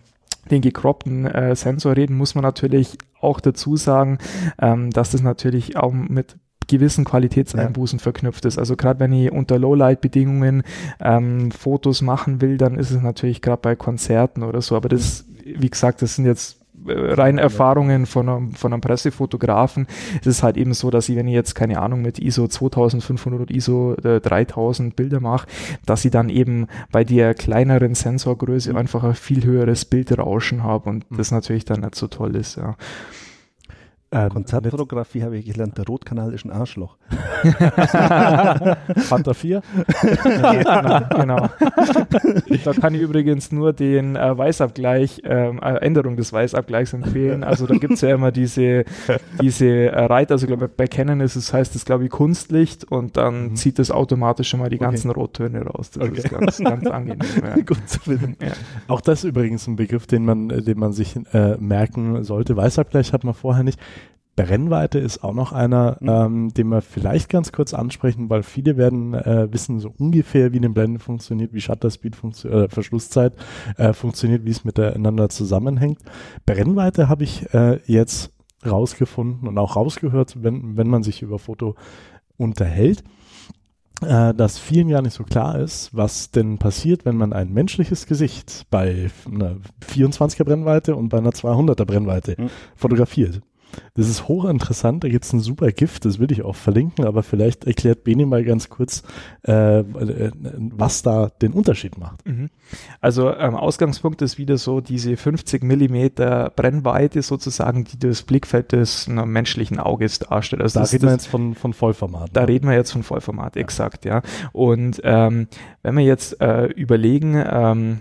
den gecroppten äh, Sensor reden, muss man natürlich auch dazu sagen, ähm, dass das natürlich auch mit gewissen Qualitätseinbußen ja. verknüpft ist. Also gerade wenn ich unter Lowlight-Bedingungen ähm, Fotos machen will, dann ist es natürlich gerade bei Konzerten oder so. Aber das, wie gesagt, das sind jetzt äh, rein Erfahrungen von einem, von einem Pressefotografen. Es ist halt eben so, dass ich, wenn ich jetzt keine Ahnung mit ISO 2500 oder ISO äh, 3000 Bilder mache, dass ich dann eben bei der kleineren Sensorgröße mhm. einfach ein viel höheres Bildrauschen habe und mhm. das natürlich dann nicht so toll ist. Ja. Ähm, Konzertfotografie habe ich gelernt, der Rotkanal ist ein Arschloch. Fanta 4? ja, genau. Da kann ich übrigens nur den äh, Weißabgleich, ähm, äh, Änderung des Weißabgleichs empfehlen. Also da gibt es ja immer diese, diese äh, Reiter, also glaube bei Canon ist es, heißt es glaube ich Kunstlicht und dann mhm. zieht es automatisch schon mal die ganzen okay. Rottöne raus. Das okay. ist ganz, ganz [LAUGHS] angenehm. Ja. Gut zu wissen. Ja. Auch das ist übrigens ein Begriff, den man, den man sich äh, merken sollte. Weißabgleich hat man vorher nicht. Brennweite ist auch noch einer, mhm. ähm, den wir vielleicht ganz kurz ansprechen, weil viele werden äh, wissen so ungefähr, wie eine Blende funktioniert, wie Shutter Speed funktioniert, äh, Verschlusszeit äh, funktioniert, wie es miteinander zusammenhängt. Brennweite habe ich äh, jetzt rausgefunden und auch rausgehört, wenn, wenn man sich über Foto unterhält, äh, dass vielen gar nicht so klar ist, was denn passiert, wenn man ein menschliches Gesicht bei einer 24er Brennweite und bei einer 200er Brennweite mhm. fotografiert. Das ist hochinteressant, da gibt es ein super Gift, das will ich auch verlinken, aber vielleicht erklärt Beni mal ganz kurz, äh, äh, was da den Unterschied macht. Mhm. Also ähm, Ausgangspunkt ist wieder so diese 50 Millimeter Brennweite sozusagen, die das Blickfeld des na, menschlichen Auges darstellt. Also da das, reden das, wir jetzt von, von Vollformat. Da ja. reden wir jetzt von Vollformat, exakt, ja. Und ähm, wenn wir jetzt äh, überlegen, ähm,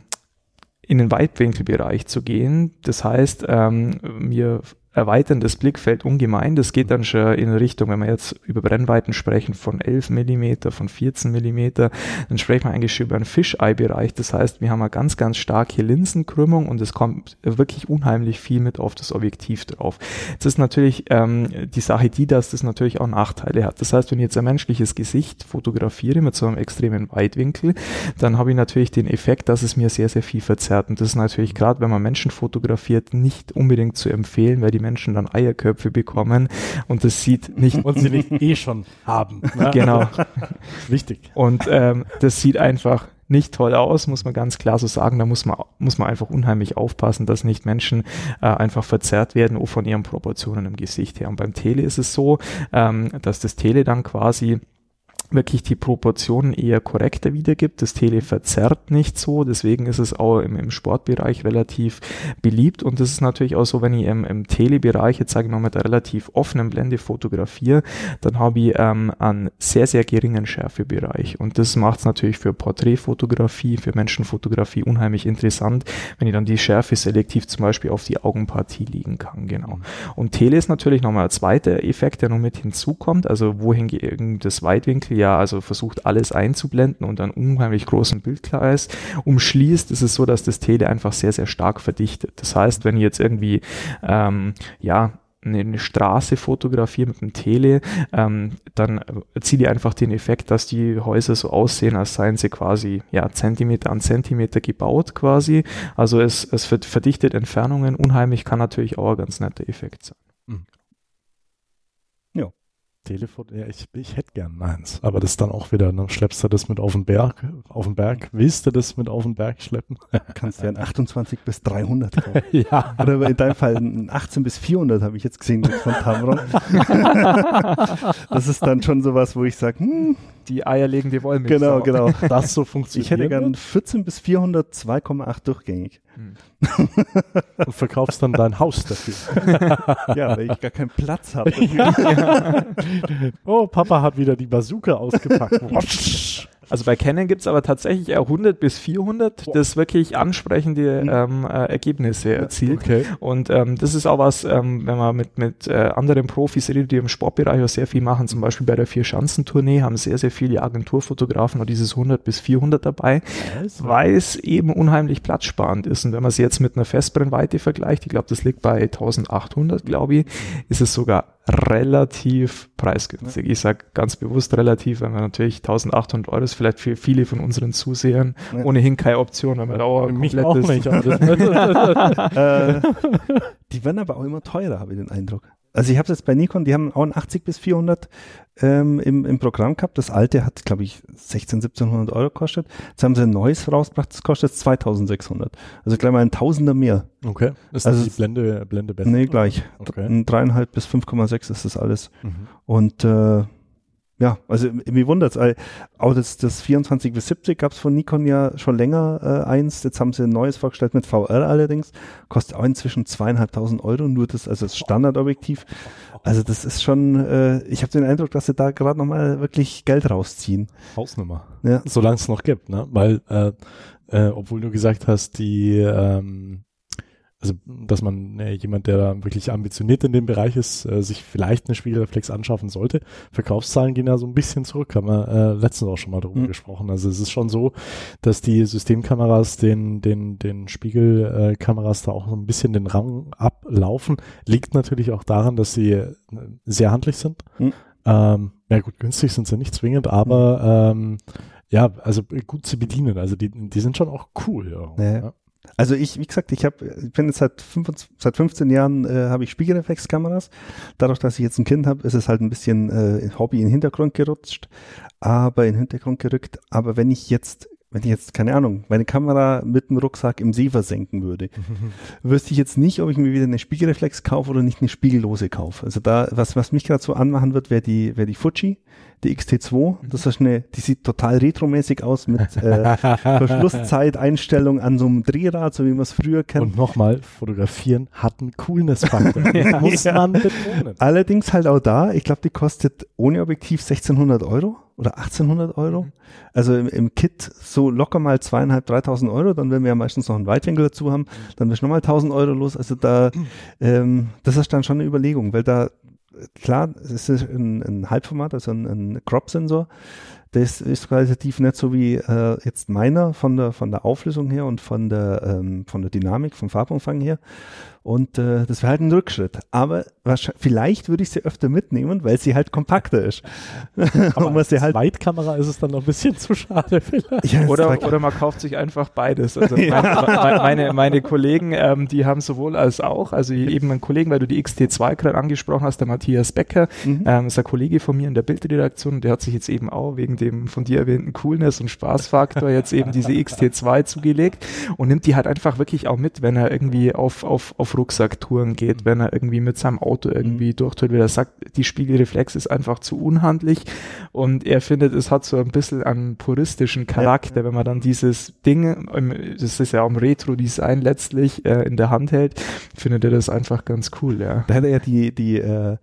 in den Weitwinkelbereich zu gehen. Das heißt, ähm, wir erweitern das Blickfeld ungemein. Das geht dann schon in Richtung, wenn wir jetzt über Brennweiten sprechen, von 11 Millimeter, von 14 Millimeter, dann sprechen wir eigentlich schon über einen Fischei-Bereich. Das heißt, wir haben eine ganz, ganz starke Linsenkrümmung und es kommt wirklich unheimlich viel mit auf das Objektiv drauf. Jetzt ist natürlich ähm, die Sache die, dass das natürlich auch Nachteile hat. Das heißt, wenn ich jetzt ein menschliches Gesicht fotografiere mit so einem extremen Weitwinkel, dann habe ich natürlich den Effekt, dass es mir sehr, sehr viel verzerrt. Und das ist natürlich gerade, wenn man Menschen fotografiert, nicht unbedingt zu empfehlen, weil die Menschen dann Eierköpfe bekommen und das sieht nicht... Und sie nicht eh schon haben. Ne? Genau. [LAUGHS] Wichtig. Und ähm, das sieht einfach nicht toll aus, muss man ganz klar so sagen. Da muss man, muss man einfach unheimlich aufpassen, dass nicht Menschen äh, einfach verzerrt werden oh, von ihren Proportionen im Gesicht her. Und beim Tele ist es so, ähm, dass das Tele dann quasi wirklich die Proportionen eher korrekter wiedergibt. Das Tele verzerrt nicht so, deswegen ist es auch im, im Sportbereich relativ beliebt. Und das ist natürlich auch so, wenn ich im, im Telebereich jetzt sage ich mal mit einer relativ offenen Blende fotografiere, dann habe ich ähm, einen sehr, sehr geringen Schärfebereich. Und das macht es natürlich für Porträtfotografie, für Menschenfotografie unheimlich interessant, wenn ich dann die Schärfe selektiv zum Beispiel auf die Augenpartie liegen kann, genau. Und Tele ist natürlich nochmal ein zweiter Effekt, der noch mit hinzukommt, also wohingegen das Weitwinkel ja also versucht alles einzublenden und einen unheimlich großen Bildkreis umschließt, ist es so, dass das Tele einfach sehr, sehr stark verdichtet. Das heißt, wenn ich jetzt irgendwie, ähm, ja, eine Straße fotografiere mit dem Tele, ähm, dann erzielt ihr einfach den Effekt, dass die Häuser so aussehen, als seien sie quasi ja Zentimeter an Zentimeter gebaut quasi. Also es, es verdichtet Entfernungen unheimlich, kann natürlich auch ein ganz netter Effekt sein. Telefon, ja, ich, ich hätte gern meins. Aber das ist dann auch wieder, ne, schleppst du das mit auf den Berg, auf den Berg, willst du das mit auf den Berg schleppen? [LAUGHS] Kannst ja ein 28 bis 300 kaufen. [LAUGHS] ja. Oder in deinem Fall ein 18 bis 400 habe ich jetzt gesehen von Tamron. [LAUGHS] das ist dann schon sowas, wo ich sage, hm, die eierlegende Wollmilchsau. Genau, genau. [LAUGHS] Das so funktioniert. Ich hätte gern 14 bis 400, 2,8 durchgängig. Hm. [LAUGHS] Und verkaufst dann dein Haus dafür. [LAUGHS] ja, weil ich gar keinen Platz habe. oh, Papa hat wieder die Bazooka ausgepackt. Also bei Canon gibt es aber tatsächlich eher 100 bis 400, das wirklich ansprechende mhm. ähm, äh, Ergebnisse erzielt. Okay. Und ähm, das ist auch was, ähm, wenn man mit, mit äh, anderen Profis redet, die im Sportbereich auch sehr viel machen, zum Beispiel bei der Vier-Schanzentournee haben sehr, sehr viele Agenturfotografen auch dieses 100 bis 400 dabei, also. weil es eben unheimlich platzsparend ist. Und wenn man es jetzt mit einer Festbrennweite vergleicht, ich glaube, das liegt bei 1800, glaube ich, ist es sogar relativ preisgünstig. Ich sage ganz bewusst relativ, weil man natürlich 1800 Euro ist vielleicht für viele von unseren Zusehern ja. ohnehin keine Option, weil man da auch Mich auch nicht. [LAUGHS] [LAUGHS] äh, die werden aber auch immer teurer, habe ich den Eindruck. Also ich habe es jetzt bei Nikon, die haben auch ein 80 bis 400 ähm, im, im Programm gehabt. Das alte hat, glaube ich, 16, 1700 Euro gekostet. Jetzt haben sie ein neues rausgebracht, das kostet 2600. Also gleich mal ein Tausender mehr. Okay. Ist also die Blende, Blende besser? Nee, gleich. Okay. Ein dreieinhalb bis 5,6 ist das alles. Mhm. Und äh, ja, also mir wundert's. Auch das, das 24 bis 70 gab's von Nikon ja schon länger äh, eins. Jetzt haben sie ein neues vorgestellt mit VR allerdings. Kostet auch inzwischen zweieinhalbtausend Euro, nur das, also das Standardobjektiv. Also das ist schon, äh, ich habe den Eindruck, dass sie da gerade nochmal wirklich Geld rausziehen. Hausnummer. Ja. Solange es noch gibt, ne? Weil, äh, äh, obwohl du gesagt hast, die ähm, also dass man äh, jemand, der da wirklich ambitioniert in dem Bereich ist, äh, sich vielleicht eine Spiegelreflex anschaffen sollte. Verkaufszahlen gehen ja so ein bisschen zurück, haben wir äh, letztens auch schon mal darüber mhm. gesprochen. Also es ist schon so, dass die Systemkameras den, den, den Spiegelkameras da auch so ein bisschen den Rang ablaufen. Liegt natürlich auch daran, dass sie äh, sehr handlich sind. Mhm. Ähm, ja gut, günstig sind sie nicht zwingend, aber ähm, ja, also gut zu bedienen. Also die, die sind schon auch cool. Ja. ja. Also ich, wie gesagt, ich habe, ich bin jetzt seit, 25, seit 15 Jahren äh, habe ich Spiegelreflexkameras. Dadurch, dass ich jetzt ein Kind habe, ist es halt ein bisschen äh, Hobby in den Hintergrund gerutscht, aber in den Hintergrund gerückt. Aber wenn ich jetzt wenn ich jetzt, keine Ahnung, meine Kamera mit dem Rucksack im See versenken würde, [LAUGHS] wüsste ich jetzt nicht, ob ich mir wieder eine Spiegelreflex kaufe oder nicht eine spiegellose kaufe. Also da, was, was mich gerade so anmachen wird, wäre die, wäre die Fuji, die XT2. Das ist eine, die sieht total retromäßig aus mit äh, [LAUGHS] Verschlusszeiteinstellung an so einem Drehrad, so wie man es früher kennt. Und nochmal, fotografieren hat einen Coolness-Faktor. [LAUGHS] muss ja. man betonen. Allerdings halt auch da, ich glaube, die kostet ohne Objektiv 1600 Euro oder 1800 Euro. Mhm. Also im, im, Kit so locker mal zweieinhalb, dreitausend Euro. Dann werden wir ja meistens noch einen Weitwinkel dazu haben. Dann wäre nochmal 1000 Euro los. Also da, ähm, das ist dann schon eine Überlegung, weil da, klar, es ist ein, ein Halbformat, also ein, ein Crop-Sensor. das ist qualitativ nicht so wie äh, jetzt meiner von der von der Auflösung her und von der ähm, von der Dynamik, vom Farbumfang her. Und äh, das wäre halt ein Rückschritt. Aber vielleicht würde ich sie öfter mitnehmen, weil sie halt kompakter ist. [LAUGHS] Aber als sie halt Weitkamera ist es dann noch ein bisschen zu schade vielleicht. Ja, oder, oder man kauft sich einfach beides. [LAUGHS] Also ja. meine, meine, meine, Kollegen, ähm, die haben sowohl als auch, also eben ein Kollegen, weil du die XT2 gerade angesprochen hast, der Matthias Becker, mhm. ähm, ist ein Kollege von mir in der Bildredaktion, der hat sich jetzt eben auch wegen dem von dir erwähnten Coolness und Spaßfaktor jetzt eben diese XT2 zugelegt und nimmt die halt einfach wirklich auch mit, wenn er irgendwie auf, auf, auf Rucksacktouren geht, wenn er irgendwie mit seinem Auto irgendwie mhm. durchtut, weil er sagt, die Spiegelreflex ist einfach zu unhandlich und er findet, es hat so ein bisschen einen puristischen Charakter, ja. wenn man dann dieses Ding, das ist ja auch ein Retro-Design letztlich, äh, in der Hand hält, findet er das einfach ganz cool, ja. Da hat er ja die, die, äh,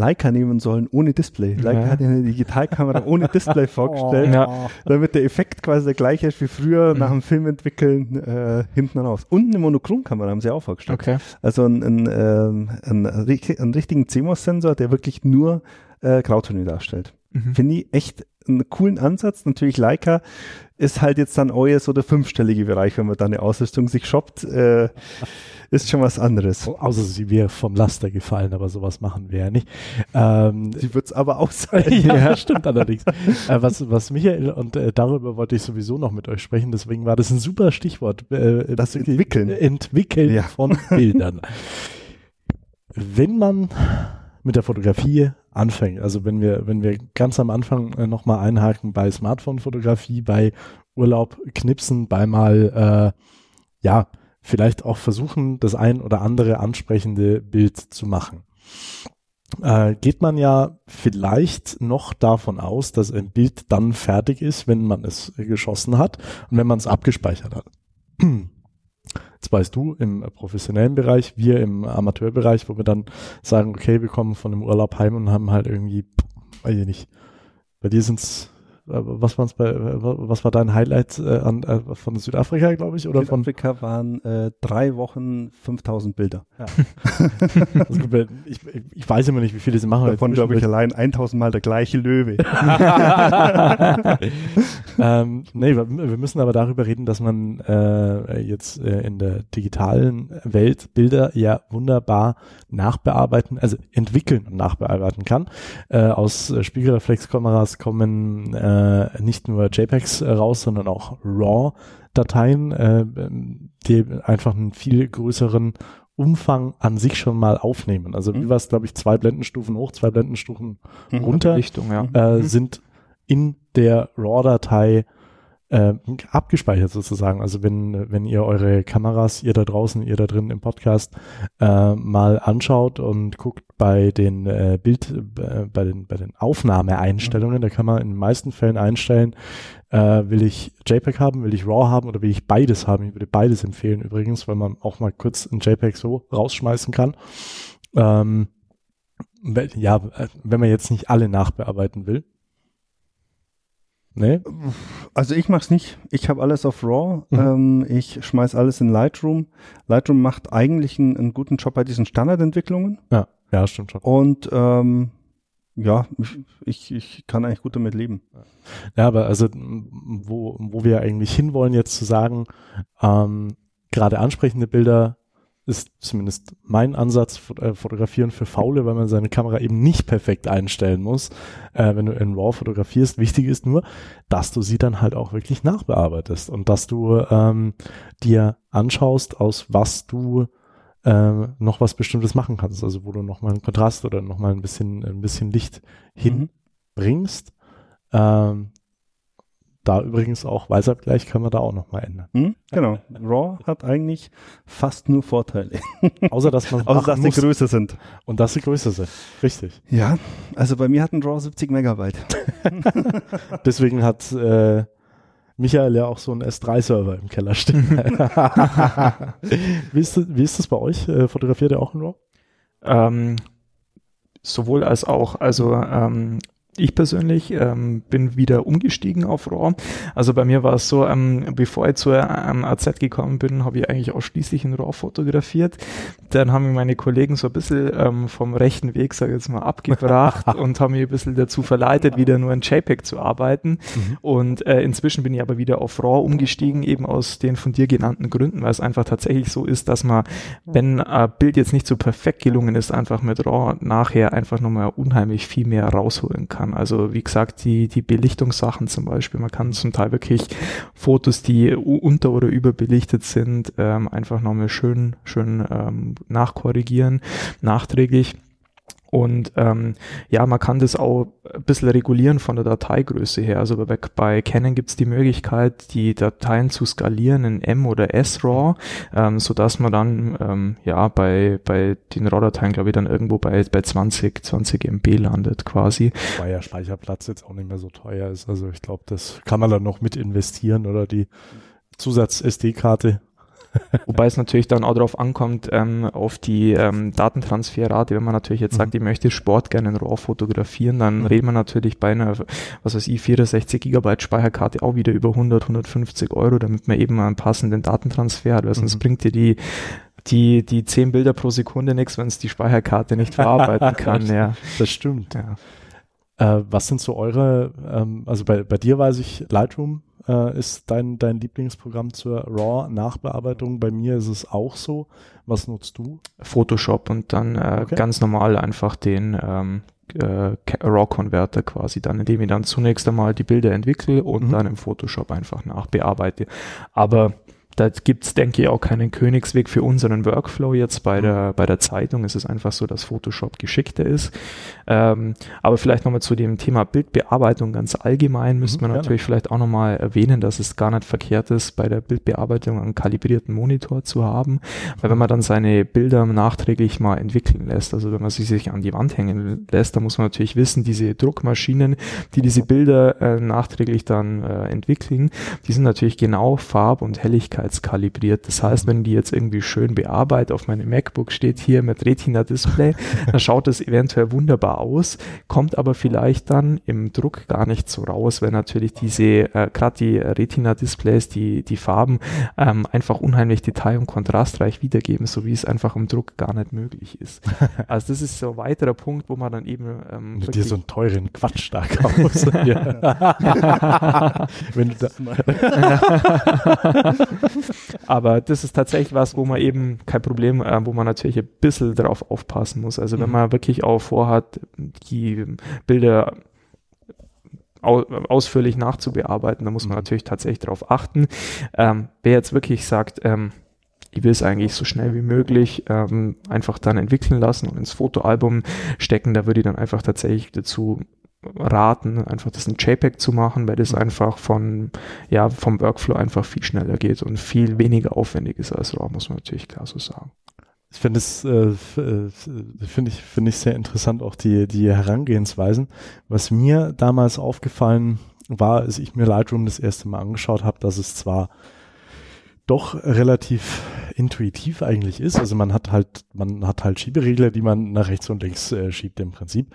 Leica nehmen sollen ohne Display. Leica ja. hat eine Digitalkamera ohne Display [LAUGHS] vorgestellt, oh. damit der Effekt quasi der gleiche ist wie früher mhm. nach dem Film entwickeln äh, hinten raus. Und eine Monochromkamera haben sie auch vorgestellt. Okay. Also ein, ein, ähm, ein, einen richtigen CMOS-Sensor, der wirklich nur äh, Grautöne darstellt. Mhm. Finde ich echt einen coolen Ansatz. Natürlich Leica ist halt jetzt dann euer so der fünfstellige Bereich, wenn man da eine Ausrüstung sich shoppt. Äh, ist schon was anderes. Oh, außer sie wäre vom Laster gefallen, aber sowas machen wir ja nicht. Ähm, sie wird es aber auch [LAUGHS] sein. ja, stimmt allerdings. äh, was, was Michael, und äh, darüber wollte ich sowieso noch mit euch sprechen, deswegen war das ein super Stichwort. Äh, das Entwickeln. Entwickeln ja. von Bildern. Wenn man mit der Fotografie anfängt, also wenn wir, wenn wir ganz am Anfang äh, nochmal einhaken bei Smartphone-Fotografie, bei Urlaub knipsen, bei mal, äh, ja, vielleicht auch versuchen, das ein oder andere ansprechende Bild zu machen. Äh, geht man ja vielleicht noch davon aus, dass ein Bild dann fertig ist, wenn man es geschossen hat und wenn man es abgespeichert hat. Jetzt weißt du im professionellen Bereich, wir im Amateurbereich, wo wir dann sagen, okay, wir kommen von dem Urlaub heim und haben halt irgendwie, weiß ich nicht, bei dir sind es was waren's bei, äh, was war dein Highlight äh, an, äh, von Südafrika, glaube ich, oder Südafrika von? waren äh, drei Wochen 5000 Bilder. Ja. ich, ich, weiß immer nicht, wie viele sie machen. Davon glaube ich allein 1000 Mal der gleiche Löwe. [LAUGHS] ähm, nee, wir, wir, müssen aber darüber reden, dass man äh, jetzt äh, in der digitalen Welt Bilder ja wunderbar nachbearbeiten, also entwickeln und nachbearbeiten kann. Äh, aus Spiegelreflexkameras kommen äh, nicht nur JPEGs äh, raus, sondern auch RAW-Dateien, äh, die einfach einen viel größeren Umfang an sich schon mal aufnehmen. Also mhm. wie war es, glaube ich, zwei Blendenstufen hoch, zwei Blendenstufen mhm. runter, Richtung, ja. äh, mhm. sind in der RAW-Datei äh, abgespeichert sozusagen. Also wenn, wenn ihr eure Kameras, ihr da draußen, ihr da drin im Podcast äh, mal anschaut und guckt bei den äh, Bild, äh, bei den, bei den Aufnahmeeinstellungen, da kann man in den meisten Fällen einstellen, äh, will ich JPEG haben, will ich RAW haben oder will ich beides haben. Ich würde beides empfehlen übrigens, weil man auch mal kurz ein JPEG so rausschmeißen kann. Ähm, ja, äh, wenn man jetzt nicht alle nachbearbeiten will. Nee? Also ich mache es nicht. Ich habe alles auf RAW. Mhm. Ähm, ich schmeiß alles in Lightroom. Lightroom macht eigentlich einen, einen guten Job bei diesen Standardentwicklungen. Ja, ja, stimmt schon. Und ähm, ja, ich, ich kann eigentlich gut damit leben. Ja, aber also wo, wo wir eigentlich hinwollen jetzt zu sagen, ähm, gerade ansprechende Bilder ist zumindest mein Ansatz, äh, fotografieren für Faule, weil man seine Kamera eben nicht perfekt einstellen muss, äh, wenn du in RAW fotografierst. Wichtig ist nur, dass du sie dann halt auch wirklich nachbearbeitest und dass du ähm, dir anschaust, aus was du äh, noch was Bestimmtes machen kannst. Also wo du nochmal einen Kontrast oder nochmal ein bisschen, ein bisschen Licht mhm. hinbringst. Ähm, da übrigens auch Weißabgleich können wir da auch nochmal ändern. Hm, genau. Raw hat eigentlich fast nur Vorteile. [LAUGHS] Außer dass man [LAUGHS] Außer dass sie größer sind. Und dass sie größer sind. Richtig. Ja, also bei mir hat ein Raw 70 Megabyte. [LAUGHS] Deswegen hat äh, Michael ja auch so einen S3-Server im Keller stehen. [LAUGHS] wie, ist das, wie ist das bei euch? Äh, fotografiert ihr auch in RAW? Ähm, sowohl als auch. Also ähm, ich persönlich ähm, bin wieder umgestiegen auf RAW. Also bei mir war es so, ähm, bevor ich zur ähm, AZ gekommen bin, habe ich eigentlich ausschließlich in RAW fotografiert. Dann haben mich meine Kollegen so ein bisschen ähm, vom rechten Weg, sage ich jetzt mal, abgebracht [LAUGHS] und haben mich ein bisschen dazu verleitet, wieder nur in JPEG zu arbeiten. Mhm. Und äh, inzwischen bin ich aber wieder auf RAW umgestiegen, eben aus den von dir genannten Gründen, weil es einfach tatsächlich so ist, dass man, wenn ein Bild jetzt nicht so perfekt gelungen ist, einfach mit RAW nachher einfach nochmal unheimlich viel mehr rausholen kann kann. Also wie gesagt, die, die Belichtungssachen zum Beispiel, man kann zum Teil wirklich Fotos, die unter- oder überbelichtet sind, ähm, einfach nochmal schön, schön ähm, nachkorrigieren, nachträglich. Und ähm, ja, man kann das auch ein bisschen regulieren von der Dateigröße her. Also bei, bei Canon gibt es die Möglichkeit, die Dateien zu skalieren in M oder S-RAW, ähm, sodass man dann ähm, ja bei, bei den RAW-Dateien, glaube ich, dann irgendwo bei, bei 20, 20 MB landet quasi. Weil ja Speicherplatz jetzt auch nicht mehr so teuer ist. Also ich glaube, das kann man dann noch mit investieren oder die Zusatz-SD-Karte [LAUGHS] Wobei es natürlich dann auch darauf ankommt, ähm, auf die ähm, Datentransferrate. Wenn man natürlich jetzt sagt, mhm. ich möchte Sport gerne in RAW fotografieren, dann mhm. redet man natürlich bei einer, was weiß ich, 64 Gigabyte Speicherkarte auch wieder über 100, 150 Euro, damit man eben einen passenden Datentransfer hat, weil sonst mhm. bringt dir die die, die 10 Bilder pro Sekunde nichts, wenn es die Speicherkarte nicht verarbeiten [LAUGHS] kann. ja. Das stimmt. Ja. Äh, was sind so eure, ähm, also bei, bei dir weiß ich, Lightroom äh, ist dein, dein Lieblingsprogramm zur RAW-Nachbearbeitung. Bei mir ist es auch so. Was nutzt du? Photoshop und dann äh, okay. ganz normal einfach den ähm, äh, RAW-Converter quasi dann, indem ich dann zunächst einmal die Bilder entwickle und mhm. dann im Photoshop einfach nachbearbeite. Aber da gibt's denke ich, auch keinen Königsweg für unseren Workflow jetzt bei mhm. der, bei der Zeitung. Es ist einfach so, dass Photoshop geschickter ist. Ähm, aber vielleicht nochmal zu dem Thema Bildbearbeitung ganz allgemein mhm, müsste man gerne. natürlich vielleicht auch nochmal erwähnen, dass es gar nicht verkehrt ist, bei der Bildbearbeitung einen kalibrierten Monitor zu haben. Weil wenn man dann seine Bilder nachträglich mal entwickeln lässt, also wenn man sie sich an die Wand hängen lässt, dann muss man natürlich wissen, diese Druckmaschinen, die diese Bilder äh, nachträglich dann äh, entwickeln, die sind natürlich genau farb- und Helligkeit kalibriert. Das heißt, wenn die jetzt irgendwie schön bearbeitet, auf meinem MacBook steht hier mit Retina-Display, [LAUGHS] dann schaut es eventuell wunderbar aus, kommt aber vielleicht dann im Druck gar nicht so raus, weil natürlich diese, äh, gerade die Retina-Displays, die, die Farben ähm, einfach unheimlich detail- und kontrastreich wiedergeben, so wie es einfach im Druck gar nicht möglich ist. [LAUGHS] Also das ist so ein weiterer Punkt, wo man dann eben ähm, Mit dir so einen teuren Quatsch da [LAUGHS] kaufst. Wenn du da Aber das ist tatsächlich was, wo man eben kein Problem, äh, wo man natürlich ein bisschen darauf aufpassen muss. Also wenn mhm. man wirklich auch vorhat, die Bilder ausführlich nachzubearbeiten, dann muss man mhm. natürlich tatsächlich darauf achten. Ähm, wer jetzt wirklich sagt, ähm, ich will es eigentlich so schnell wie möglich ähm, einfach dann entwickeln lassen und ins Fotoalbum stecken, da würde ich dann einfach tatsächlich dazu raten, einfach das in JPEG zu machen, weil das mhm. einfach von, ja, vom Workflow einfach viel schneller geht und viel weniger aufwendig ist als RAW, muss man natürlich klar so sagen. Ich finde es, äh, äh, finde ich, finde ich sehr interessant auch die, die Herangehensweisen. Was mir damals aufgefallen war, als ich mir Lightroom das erste Mal angeschaut habe, dass es zwar doch relativ intuitiv eigentlich ist. Also man hat halt, man hat halt Schieberegler, die man nach rechts und links äh, schiebt im Prinzip.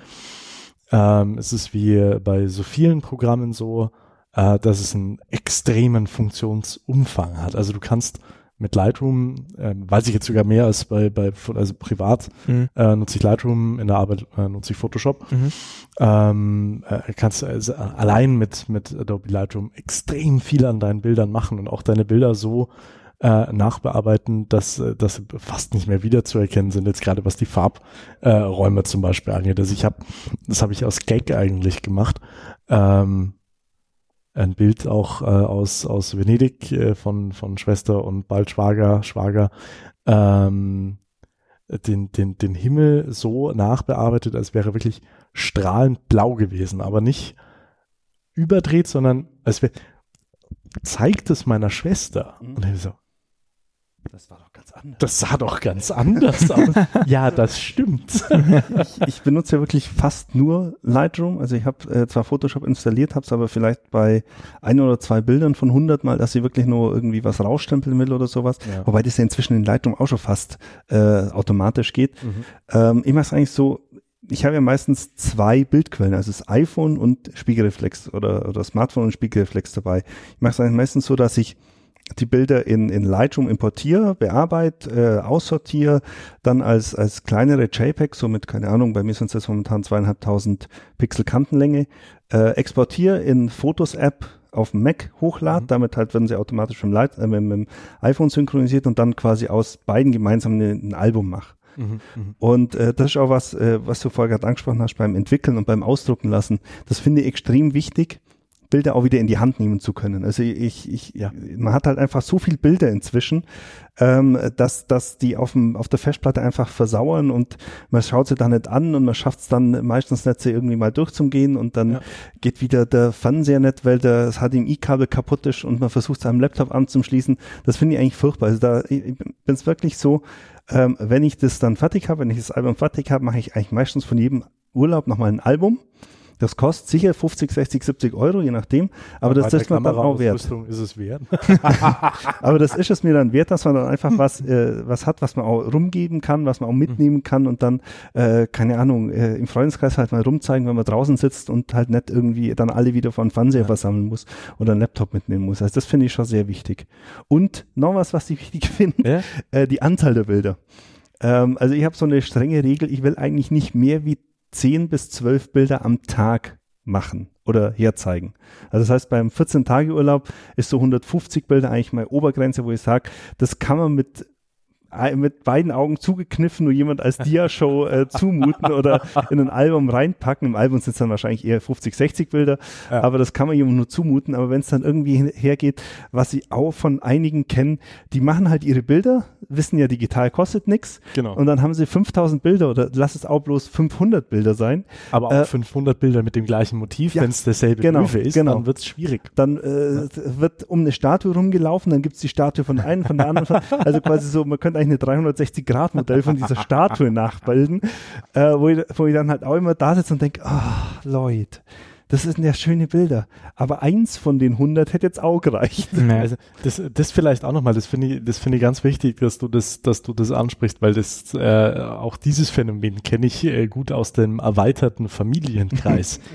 Ähm, es ist wie bei so vielen Programmen so, äh, dass es einen extremen Funktionsumfang hat. Also du kannst mit Lightroom, äh, weiß ich jetzt sogar mehr als bei, bei also privat, mhm. äh, nutze ich Lightroom, in der Arbeit äh, nutze ich Photoshop. Mhm. Ähm, äh, kannst also allein mit, mit Adobe Lightroom extrem viel an deinen Bildern machen und auch deine Bilder so äh, nachbearbeiten, dass, äh, dass fast nicht mehr wiederzuerkennen sind, jetzt gerade was die Farbräume äh, zum Beispiel angeht. Also ich habe, das habe ich aus Gag eigentlich gemacht. Ähm, ein Bild auch äh, aus, aus Venedig äh, von, von Schwester und bald Schwager, Schwager, ähm, den, den, den Himmel so nachbearbeitet, als wäre wirklich strahlend blau gewesen, aber nicht überdreht, sondern als wäre, zeigt es meiner Schwester. Mhm. Und ich so, das war doch ganz anders. Das sah doch ganz anders aus. [LAUGHS] ja, das stimmt. ich, ich, benutze ja wirklich fast nur Lightroom. Also ich habe äh, zwar Photoshop installiert, habe es aber vielleicht bei ein oder zwei Bildern von 100 Mal, dass ich wirklich nur irgendwie was rausstempeln will oder sowas. Ja. Wobei das ja inzwischen in Lightroom auch schon fast äh, automatisch geht. Mhm. Ähm, ich mache es eigentlich so, ich habe ja meistens zwei Bildquellen, also das iPhone und Spiegelreflex oder, oder Smartphone und Spiegelreflex dabei. Ich mache es eigentlich meistens so, dass ich die Bilder in, in Lightroom importiere, bearbeite, äh, aussortiere, dann als, als kleinere JPEG, so mit, keine Ahnung, bei mir sind es jetzt momentan zweieinhalbtausend Pixel Kantenlänge, äh, exportiere in Fotos-App auf Mac hochlade, mhm. damit halt werden sie automatisch mit dem, Light, äh, mit, mit dem iPhone synchronisiert und dann quasi aus beiden gemeinsam ein, ein Album mache. Mhm, mhm, und äh, das ist auch was, äh, was du vorher gerade angesprochen hast beim Entwickeln und beim Ausdrucken lassen. Das finde ich extrem wichtig, Bilder auch wieder in die Hand nehmen zu können. Also ich, ich, ja, man hat halt einfach so viel Bilder inzwischen, ähm, dass, dass die auf, dem, auf der Festplatte einfach versauern und man schaut sie da nicht an und man schafft es dann meistens nicht, sie irgendwie mal durchzugehen und dann ja. geht wieder der Fernseher nicht, weil das HDMI-Kabel kaputt ist und man versucht es am Laptop anzuschließen. Das finde ich eigentlich furchtbar. Also da bin es wirklich so, ähm, wenn ich das dann fertig habe, wenn ich das Album fertig habe, mache ich eigentlich meistens von jedem Urlaub nochmal ein Album das kostet sicher 50, 60, 70 Euro, je nachdem. Aber, aber das ist man dann auch wert. ist es wert. [LAUGHS] aber das ist es mir dann wert, dass man dann einfach was, äh, was hat, was man auch rumgeben kann, was man auch mitnehmen kann und dann, äh, keine Ahnung, äh, im Freundeskreis halt mal rumzeigen, wenn man draußen sitzt und halt nicht irgendwie dann alle wieder vor den Fernseher ja. versammeln muss oder einen Laptop mitnehmen muss. Also das finde ich schon sehr wichtig. Und noch was, was ich wichtig [LAUGHS] finde, ja? äh, die Anzahl der Bilder. Ähm, also ich habe so eine strenge Regel, ich will eigentlich nicht mehr wie 10 bis 12 Bilder am Tag machen oder herzeigen. Also das heißt, beim 14-Tage-Urlaub ist so 150 Bilder eigentlich meine Obergrenze, wo ich sage, das kann man mit mit beiden Augen zugekniffen nur jemand als Dia-Show äh, zumuten oder in ein Album reinpacken. Im Album sind es dann wahrscheinlich eher 50, 60 Bilder, ja. aber das kann man jemandem nur zumuten. Aber wenn es dann irgendwie hergeht, was sie auch von einigen kennen, die machen halt ihre Bilder, wissen ja, digital kostet nichts. Genau. Und dann haben sie 5000 Bilder oder lass es auch bloß 500 Bilder sein. Aber auch äh, 500 Bilder mit dem gleichen Motiv, ja, wenn es derselbe genau, Löwe ist, genau. dann wird es schwierig. Dann äh, ja. wird um eine Statue rumgelaufen, dann gibt es die Statue von einem, von der anderen. also quasi so, man könnte eigentlich eine 360-Grad-Modell von dieser Statue [LAUGHS] nachbilden, äh, wo, ich, wo ich dann halt auch immer da sitze und denke, ah, oh, Leute, das sind ja schöne Bilder. Aber eins von den 100 hätte jetzt auch gereicht. [LAUGHS] Also das, das vielleicht auch nochmal, das finde ich, das finde ich ganz wichtig, dass du das, dass du das ansprichst, weil das, äh, auch dieses Phänomen kenne ich äh, gut aus dem erweiterten Familienkreis. [LAUGHS]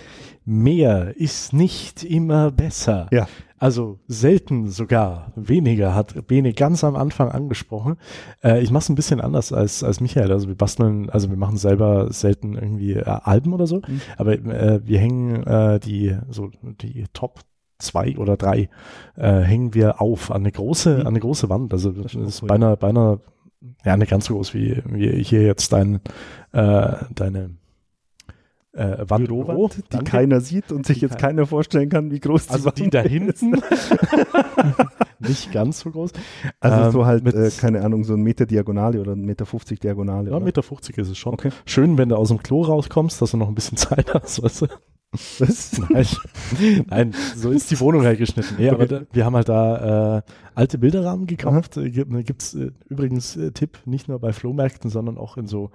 Mehr ist nicht immer besser. Ja. Also selten sogar weniger, hat Bene ganz am Anfang angesprochen. Äh, ich mache es ein bisschen anders als, als Michael. Also wir basteln, also wir machen selber selten irgendwie äh, Alben oder so, mhm. aber äh, wir hängen äh, die, so die Top zwei oder drei äh, hängen wir auf an eine große, mhm. an eine große Wand. Also das, das ist cool. beinahe, beinahe, ja, nicht ganz so groß wie, wie hier jetzt dein, äh, deine äh, Wand, Bürowand, die danke. keiner sieht und sich jetzt keiner vorstellen kann, wie groß die also Wand die da hinten [LAUGHS] [LAUGHS] nicht ganz so groß. Also ähm, so halt, mit, äh, keine Ahnung, so ein Meter Diagonale oder ein Meter 50 Diagonale. Ja, oder? Meter 50 ist es schon. Okay. Schön, wenn du aus dem Klo rauskommst, dass du noch ein bisschen Zeit [LAUGHS] hast, weißt du. Nein, nein, so ist die Wohnung halt geschnitten. Nee, aber da, wir haben halt da äh, alte Bilderrahmen gekauft. Aha. Gibt es äh, übrigens äh, Tipp, nicht nur bei Flohmärkten, sondern auch in so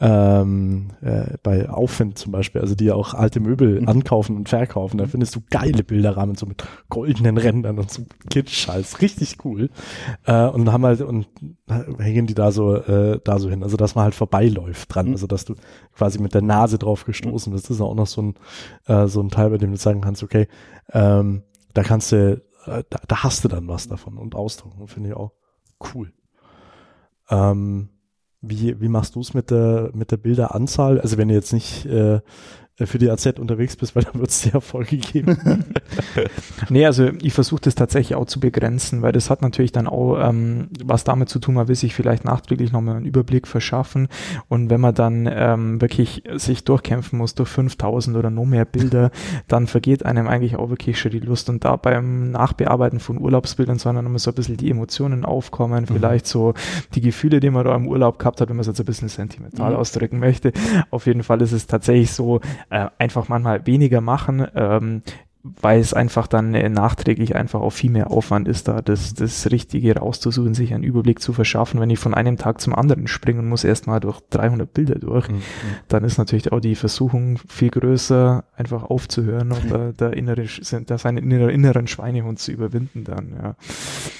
ähm, äh, bei Aufwind zum Beispiel, also die ja auch alte Möbel mhm. ankaufen und verkaufen. Da findest du geile Bilderrahmen so mit goldenen Rändern und so Kitsch-Scheiß. Richtig cool. Äh, und haben halt und hängen die da so äh, da so hin. Also dass man halt vorbeiläuft dran. Mhm. Also dass du quasi mit der Nase drauf gestoßen bist. Das ist auch noch so ein äh, so ein Teil, bei dem du sagen kannst, okay, ähm, da kannst du, äh, da, da hast du dann was davon und ausdrucken. Finde ich auch cool. Ähm, wie, wie machst du es mit der, mit der Bilderanzahl? Also wenn du jetzt nicht äh, äh, für die AZ unterwegs bist, weil [LAUGHS] dann wird es dir Erfolg geben. [LAUGHS] nee, also ich versuche das tatsächlich auch zu begrenzen, weil das hat natürlich dann auch ähm, was damit zu tun, man will sich vielleicht nachträglich nochmal einen Überblick verschaffen und wenn man dann ähm, wirklich sich durchkämpfen muss durch 5000 oder noch mehr Bilder, [LAUGHS] dann vergeht einem eigentlich auch wirklich schon die Lust und da beim Nachbearbeiten von Urlaubsbildern sondern nochmal so ein bisschen die Emotionen aufkommen, mhm. vielleicht so die Gefühle, die man da im Urlaub gehabt hat, wenn man es jetzt ein bisschen sentimental mhm. ausdrücken möchte. Auf jeden Fall ist es tatsächlich so, äh, einfach manchmal weniger machen. Ähm, weil es einfach dann äh, nachträglich einfach auch viel mehr Aufwand ist, da das, das Richtige rauszusuchen, sich einen Überblick zu verschaffen. Wenn ich von einem Tag zum anderen springe und muss erstmal durch 300 Bilder durch, mhm. dann ist natürlich auch die Versuchung viel größer, einfach aufzuhören und [LAUGHS] da, der innere, da seinen inneren Schweinehund zu überwinden dann, ja.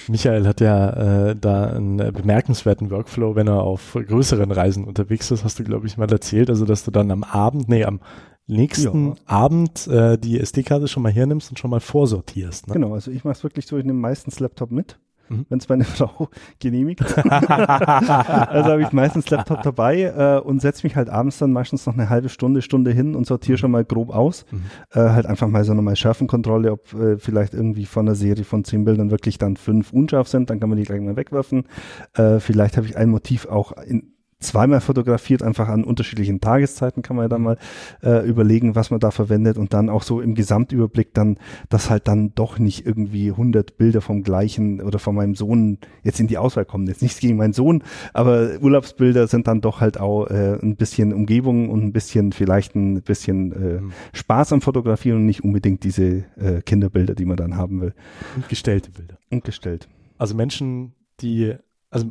Michael hat ja äh, da einen bemerkenswerten Workflow, wenn er auf größeren Reisen unterwegs ist, hast du, glaube ich, mal erzählt, also dass du dann am Abend, nee, am nächsten ja. Abend äh, die SD-Karte schon mal hernimmst und schon mal vorsortierst. Ne? Genau, also ich mache es wirklich so, ich nehme meistens Laptop mit. Mhm. Wenn es meine [LAUGHS] Frau genehmigt. [LAUGHS] also habe ich meistens Laptop dabei äh, und setze mich halt abends dann meistens noch eine halbe Stunde, Stunde hin und sortiere mhm. schon mal grob aus. Mhm. Äh, halt einfach mal so nochmal Schärfenkontrolle, ob äh, vielleicht irgendwie von einer Serie von zehn Bildern wirklich dann fünf unscharf sind, dann kann man die gleich mal wegwerfen. Äh, vielleicht habe ich ein Motiv auch in, zweimal fotografiert, einfach an unterschiedlichen Tageszeiten kann man ja dann mhm. mal äh, überlegen, was man da verwendet und dann auch so im Gesamtüberblick dann, dass halt dann doch nicht irgendwie 100 Bilder vom gleichen oder von meinem Sohn jetzt in die Auswahl kommen. Jetzt nichts gegen meinen Sohn, aber Urlaubsbilder sind dann doch halt auch äh, ein bisschen Umgebung und ein bisschen vielleicht ein bisschen äh, mhm. Spaß am Fotografieren und nicht unbedingt diese äh, Kinderbilder, die man dann haben will. Und gestellte Bilder. Und gestellt. Also Menschen, die, also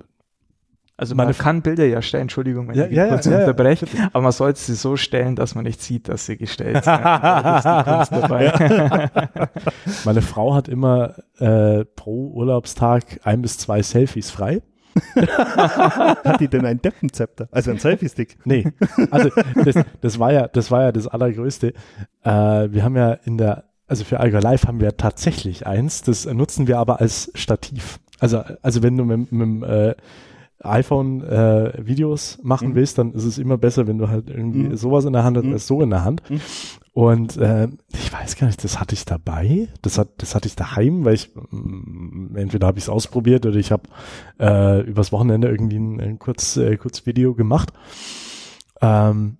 also man kann Bilder ja stellen, Entschuldigung, wenn ja, ich ja, kurz ja, unterbreche, ja, aber man sollte sie so stellen, dass man nicht sieht, dass sie gestellt sind. [LAUGHS] Meine Frau hat immer äh, pro Urlaubstag ein bis zwei Selfies frei. [LAUGHS] hat die denn ein Deppenzepter? Also ein Selfie-Stick? Nee. Also das, das, war ja, das war ja das Allergrößte. Äh, wir haben ja in der, also für Alga Live haben wir tatsächlich eins, das nutzen wir aber als Stativ. Also, also wenn du mit, mit äh, iPhone äh, Videos machen mhm. willst, dann ist es immer besser, wenn du halt irgendwie mhm. sowas in der Hand hast, mhm. als so in der Hand. Mhm. Und äh, ich weiß gar nicht, das hatte ich dabei, das hat, das hatte ich daheim, weil ich mh, mm, entweder habe ich es ausprobiert oder ich habe äh, übers Wochenende irgendwie ein, ein kurz, äh, kurz Video gemacht. Ähm,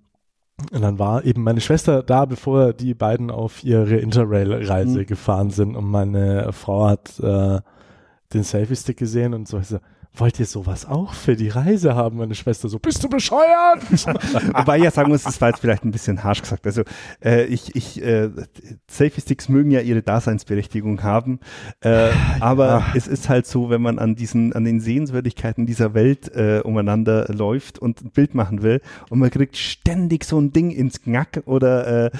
und dann war eben meine Schwester da, bevor die beiden auf ihre Interrail-Reise mhm. gefahren sind und meine Frau hat äh, den Selfie-Stick gesehen und so, ich so wollt ihr sowas auch für die Reise haben? Meine Schwester so, bist du bescheuert? [LAUGHS] Wobei ich ja sagen muss, das war jetzt vielleicht ein bisschen harsch gesagt. Also äh, ich, ich äh, Selfie-Sticks mögen ja ihre Daseinsberechtigung haben, äh, aber ja. es ist halt so, wenn man an diesen, an den Sehenswürdigkeiten dieser Welt äh, umeinander läuft und ein Bild machen will und man kriegt ständig so ein Ding ins Knack oder äh,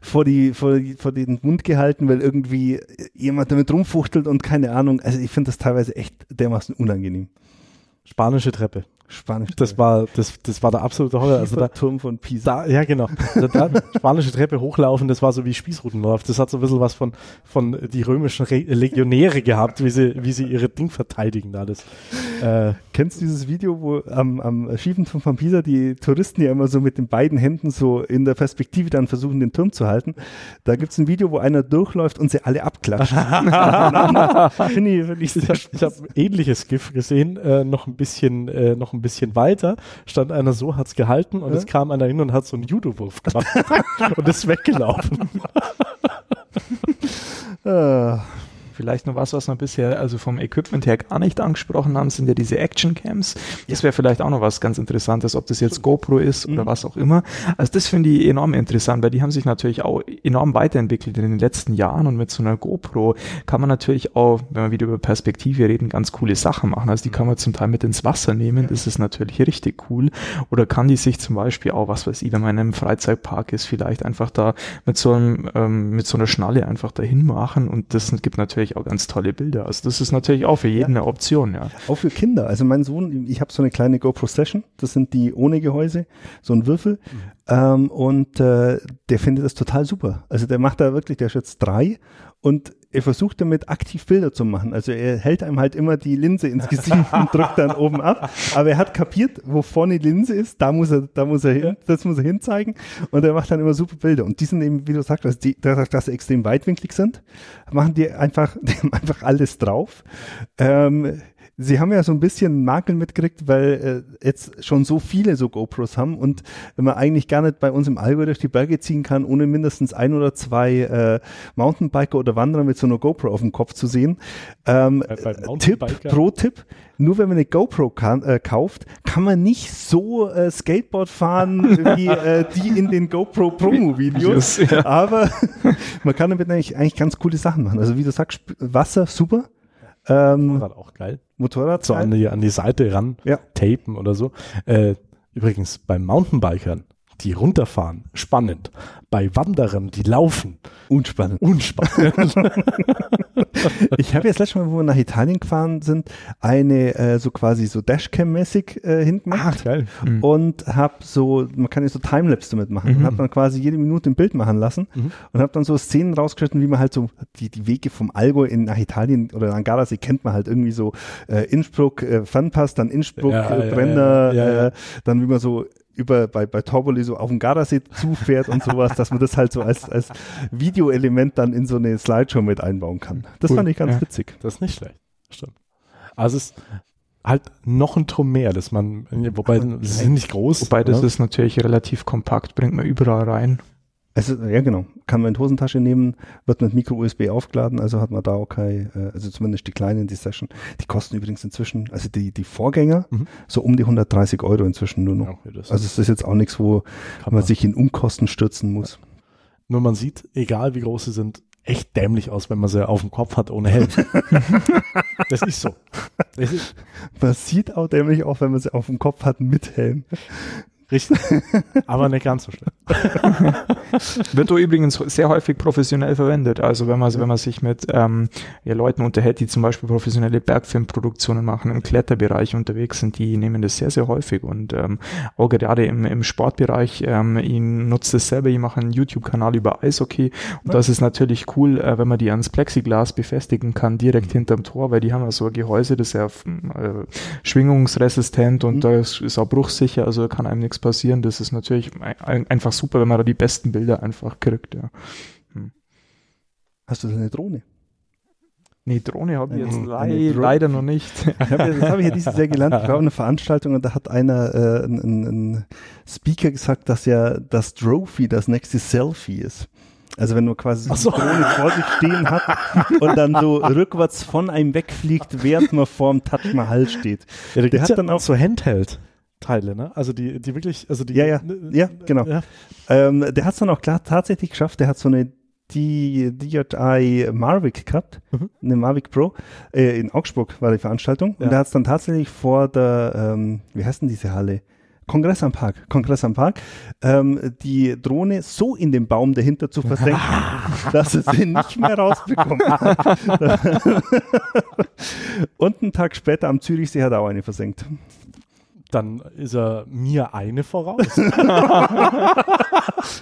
vor, die, vor, die, vor den Mund gehalten, weil irgendwie jemand damit rumfuchtelt und keine Ahnung. Also ich finde das teilweise echt dermaßen unangenehm. Spanische Treppe. Spanisch. Das war, das, das war der absolute Horror. Also da, Turm von Pisa. Da, ja, genau. Also da, spanische Treppe hochlaufen, das war so wie Spießrutenlauf. Das hat so ein bisschen was von, von die römischen Re Legionäre gehabt, wie sie, wie sie ihre Ding verteidigen. Das, äh, Kennst du dieses Video, wo am, am schiefen Turm von Pisa die Touristen ja immer so mit den beiden Händen so in der Perspektive dann versuchen, den Turm zu halten? Da gibt's ein Video, wo einer durchläuft und sie alle abklatscht. [LAUGHS] find ich, find ich, ich habe hab ähnliches GIF gesehen, äh, noch ein bisschen, äh, noch ein bisschen weiter, stand einer so, hat's gehalten und ja? es kam einer hin und hat so einen Judo-Wurf gemacht [LAUGHS] und ist weggelaufen. ah. Vielleicht noch was, was wir bisher also vom Equipment her gar nicht angesprochen haben, sind ja diese Action Cams. Das wäre vielleicht auch noch was ganz Interessantes, ob das jetzt GoPro ist oder mhm. was auch immer. Also das finde ich enorm interessant, weil die haben sich natürlich auch enorm weiterentwickelt in den letzten Jahren und mit so einer GoPro kann man natürlich auch, wenn wir wieder über Perspektive reden, ganz coole Sachen machen. Also die kann man zum Teil mit ins Wasser nehmen, das ist natürlich richtig cool. Oder kann die sich zum Beispiel auch, was weiß ich, wenn man in einem Freizeitpark ist, vielleicht einfach da mit so einem, ähm, mit so einer Schnalle einfach dahin machen und das gibt natürlich natürlich auch ganz tolle Bilder. Also das ist natürlich auch für jeden ja. eine Option, ja. Auch für Kinder. Also mein Sohn, ich habe so eine kleine GoPro Session, das sind die ohne Gehäuse, so ein Würfel. Mhm. Ähm, und äh, der findet das total super. Also der macht da wirklich, der ist jetzt drei und er versucht damit aktiv Bilder zu machen. Also er hält einem halt immer die Linse ins Gesicht und drückt dann oben ab. Aber er hat kapiert, wo vorne die Linse ist, da muss er, da muss er hin, das muss er hinzeigen. Und er macht dann immer super Bilder. Und die sind eben, wie du sagst, dass, die, dass sie extrem weitwinklig sind, machen die einfach, [LAUGHS] die haben einfach alles drauf. Ähm, Sie haben ja so ein bisschen Makel mitgekriegt, weil äh, jetzt schon so viele so GoPros haben und wenn man eigentlich gar nicht bei uns im Allgäu durch die Berge ziehen kann, ohne mindestens ein oder zwei äh, Mountainbiker oder Wanderer mit so einer GoPro auf dem Kopf zu sehen. Ähm, Tipp, Pro-Tipp, nur wenn man eine GoPro kann, äh, kauft, kann man nicht so äh, Skateboard fahren [LAUGHS] wie äh, die in den GoPro Promo-Videos. Ja. Aber [LAUGHS] man kann damit eigentlich, eigentlich ganz coole Sachen machen. Also wie du sagst, Wasser, super. Ähm, Motorrad auch geil. Motorrad so an die, an die Seite ran ja. tapen oder so. Äh, übrigens, beim Mountainbikern, die runterfahren, spannend. Bei Wanderern, die laufen, unspannend. Unspannend. [LAUGHS] ich habe jetzt letztes Mal, wo wir nach Italien gefahren sind, eine äh, so quasi so Dashcam-mäßig äh, hingemacht. Ach, geil. Mhm. Und habe so, man kann ja so Timelapse damit machen. Mhm. Und habe dann quasi jede Minute ein Bild machen lassen mhm. und habe dann so Szenen rausgeschnitten, wie man halt so die, die Wege vom Allgäu in nach Italien oder nach Gardasee kennt man halt irgendwie so äh, Innsbruck, äh, Funpass, dann Innsbruck, ja, äh, Brenner, ja, ja, äh, dann wie man so über bei, bei Torboli so auf dem Gardasee zufährt und sowas, dass man das halt so als, als Videoelement dann in so eine Slideshow mit einbauen kann. Das cool. fand ich ganz ja, witzig. Das ist nicht schlecht. Stimmt. Also es ist halt noch ein Turm mehr, dass man, wobei sie sind nicht groß. Wobei das ja. ist natürlich relativ kompakt, bringt man überall rein. Also, ja, genau. Kann man in die Hosentasche nehmen, wird mit Micro-USB aufgeladen, also hat man da auch kein, äh, also zumindest die kleinen, die Session. Die kosten übrigens inzwischen, also die, die Vorgänger, mhm. so um die 130 Euro inzwischen nur noch. Okay, also es ist jetzt auch nichts, wo man, man sich in Unkosten stürzen muss. Nur man sieht, egal wie groß sie sind, echt dämlich aus, wenn man sie auf dem Kopf hat ohne Helm. [LAUGHS] das ist so. Das ist man sieht auch dämlich aus, wenn man sie auf dem Kopf hat mit Helm. Richtig. [LAUGHS] Aber nicht ganz so schlimm. [LAUGHS] Wird da übrigens sehr häufig professionell verwendet. Also wenn man, wenn man sich mit ähm, ja, Leuten unterhält, die zum Beispiel professionelle Bergfilmproduktionen machen, im Kletterbereich unterwegs sind, die nehmen das sehr, sehr häufig. Und ähm, auch gerade im, im Sportbereich, ähm, ich nutze das selber, ich mache einen YouTube-Kanal über Eishockey. Und das ist natürlich cool, äh, wenn man die ans Plexiglas befestigen kann, direkt mhm. hinterm Tor, weil die haben ja so ein Gehäuse, das ist ja äh, schwingungsresistent und mhm. da ist, ist auch bruchsicher, also kann einem nichts passieren. Das ist natürlich ein, einfach super, wenn man da die besten Bilder einfach kriegt. Ja. Hm. Hast du denn eine Drohne? Nee, Drohne habe ich jetzt le leider noch nicht. [LAUGHS] Ich hab, das habe ich ja dieses Jahr gelernt. Ich war auf einer Veranstaltung und da hat einer, äh, ein, ein, Speaker gesagt, dass ja das Trophy das nächste Selfie ist. Also wenn man quasi so, eine Drohne vor sich stehen hat und dann so [LAUGHS] rückwärts von einem wegfliegt, während man vorm Taj Mahal steht. Ja, der hat dann auch so Handheld. Teile, ne? Also die, die wirklich, also die. Ja, ja, ja, genau. Ja. Ähm, der hat es dann auch klar tatsächlich geschafft. Der hat so eine die DJI Mavic gehabt, mhm. eine Mavic Pro. Äh, in Augsburg war die Veranstaltung. Ja. Und der hat es dann tatsächlich vor der, ähm, wie heißt denn diese Halle? Kongress am Park, Kongress am Park, ähm, die Drohne so in den Baum dahinter zu versenken, [LAUGHS] dass es sie nicht mehr rausbekommt. [LAUGHS] [LAUGHS] Und einen Tag später am Zürichsee hat er auch eine versenkt dann ist er mir eine voraus. [LAUGHS]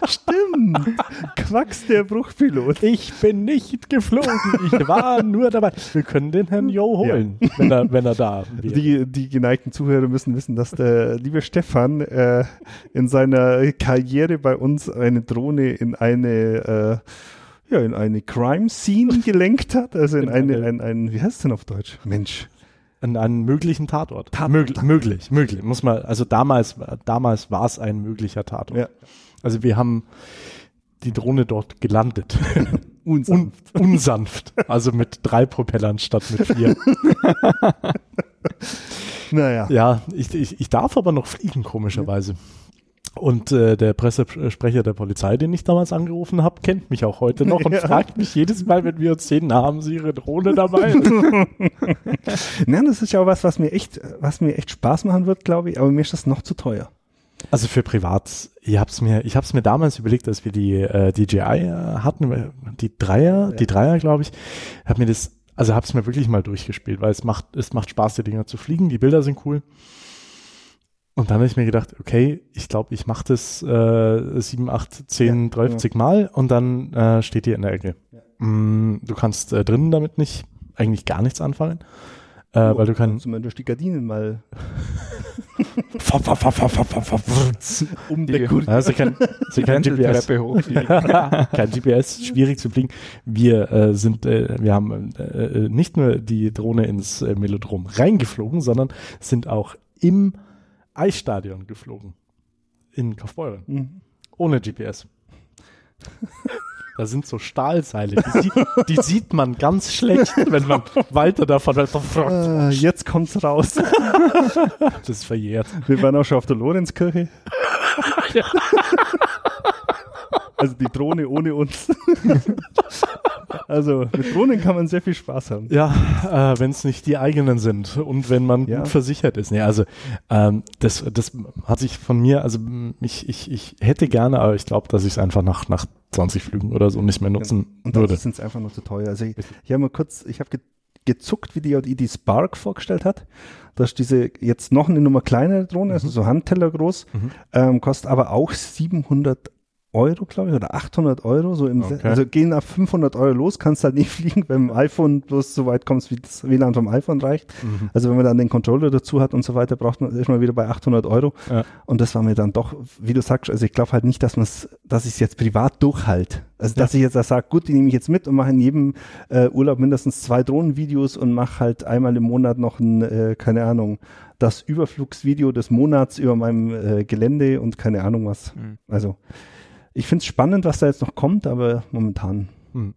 Stimmt. Quacks der Bruchpilot. Ich bin nicht geflogen. Ich war nur dabei. Wir können den Herrn Jo holen, ja. wenn, er, wenn er da wäre. Die, die geneigten Zuhörer müssen wissen, dass der liebe Stefan äh, in seiner Karriere bei uns eine Drohne in eine äh, ja, in eine Crime Scene gelenkt hat, also in, in eine, eine, ein, ein, wie heißt es denn auf Deutsch? Mensch an einen möglichen Tatort. Tat Möglich, möglich, möglich. Muss man, also damals, damals war es ein möglicher Tatort. Ja. Also wir haben die Drohne dort gelandet. [LAUGHS] Unsanft. Un, unsanft. Also mit drei Propellern statt mit vier. [LAUGHS] naja. Ja, ich, ich, ich darf aber noch fliegen, komischerweise. Und äh, der Pressesprecher der Polizei, den ich damals angerufen habe, kennt mich auch heute noch und [LAUGHS] ja. fragt mich jedes Mal, wenn wir uns sehen, haben Sie Ihre Drohne dabei? [LAUGHS] Nein, das ist ja auch was, was mir echt, was mir echt Spaß machen wird, glaube ich, aber mir ist das noch zu teuer. Also für privat, ich hab's mir, ich hab's mir damals überlegt, als wir die äh, DJI äh, hatten, die Dreier, ja. die Dreier, glaube ich, hab mir das, also hab's mir wirklich mal durchgespielt, weil es macht, es macht Spaß, die Dinger zu fliegen, die Bilder sind cool. Und dann habe ich mir gedacht, okay, ich glaube, ich mache das äh, 7, 8, 10, ja, 30 ja. Mal und dann äh, steht die in der Ecke. Ja. Mm, du kannst äh, drinnen damit nicht, eigentlich gar nichts anfangen. Äh, weil du kannst zumindest die Gardinen mal [LAUGHS] um die also [LAUGHS] [LAUGHS] kein, also kein GPS. kein GPS, schwierig zu fliegen. Wir äh, sind, äh, wir haben äh, nicht nur die Drohne ins äh, Melodrom reingeflogen, sondern sind auch im Eisstadion geflogen. In Kaufbeuren. Mhm. Ohne GPS. Da sind so Stahlseile, die, sieht, die sieht man ganz schlecht, wenn man weiter davon. Äh, jetzt kommt's raus. das ist verjährt. Wir waren auch schon auf der Lorenzkirche. Ja. [LAUGHS] Also die Drohne ohne uns. also mit Drohnen kann man sehr viel Spaß haben. Ja, äh, wenn es nicht die eigenen sind und wenn man ja. gut versichert ist. Nee, also ähm, das, das hat sich von mir, also ich, ich, ich hätte gerne, aber ich glaube, dass ich es einfach nach, nach 20 Flügen oder so nicht mehr nutzen ja. und würde. Sind es einfach nur zu teuer. Also ich, ich habe mal kurz, ich habe ge gezuckt, wie die die Spark vorgestellt hat. Das ist diese jetzt noch eine Nummer kleinere Drohne, also mhm. also so Handteller groß, mhm. ähm, kostet aber auch 700 Euro, glaube ich, oder 800 Euro, so im, okay. also gehen auf 500 Euro los, kannst halt nicht [LAUGHS] fliegen, wenn im iPhone bloß so weit kommst, wie das WLAN vom iPhone reicht. Mhm. Also wenn man dann den Controller dazu hat und so weiter, braucht man erstmal wieder bei 800 Euro. Ja. Und das war mir dann doch, wie du sagst, also ich glaube halt nicht, dass man es, dass ich es jetzt privat durchhalte. Also dass ja. ich jetzt da sage, gut, die nehme ich jetzt mit und mache in jedem äh, Urlaub mindestens zwei Drohnenvideos und mache halt einmal im Monat noch ein, äh, keine Ahnung, das Überflugsvideo des Monats über meinem äh, Gelände und keine Ahnung was. Mhm. Also ich finde es spannend, was da jetzt noch kommt, aber momentan. Hm.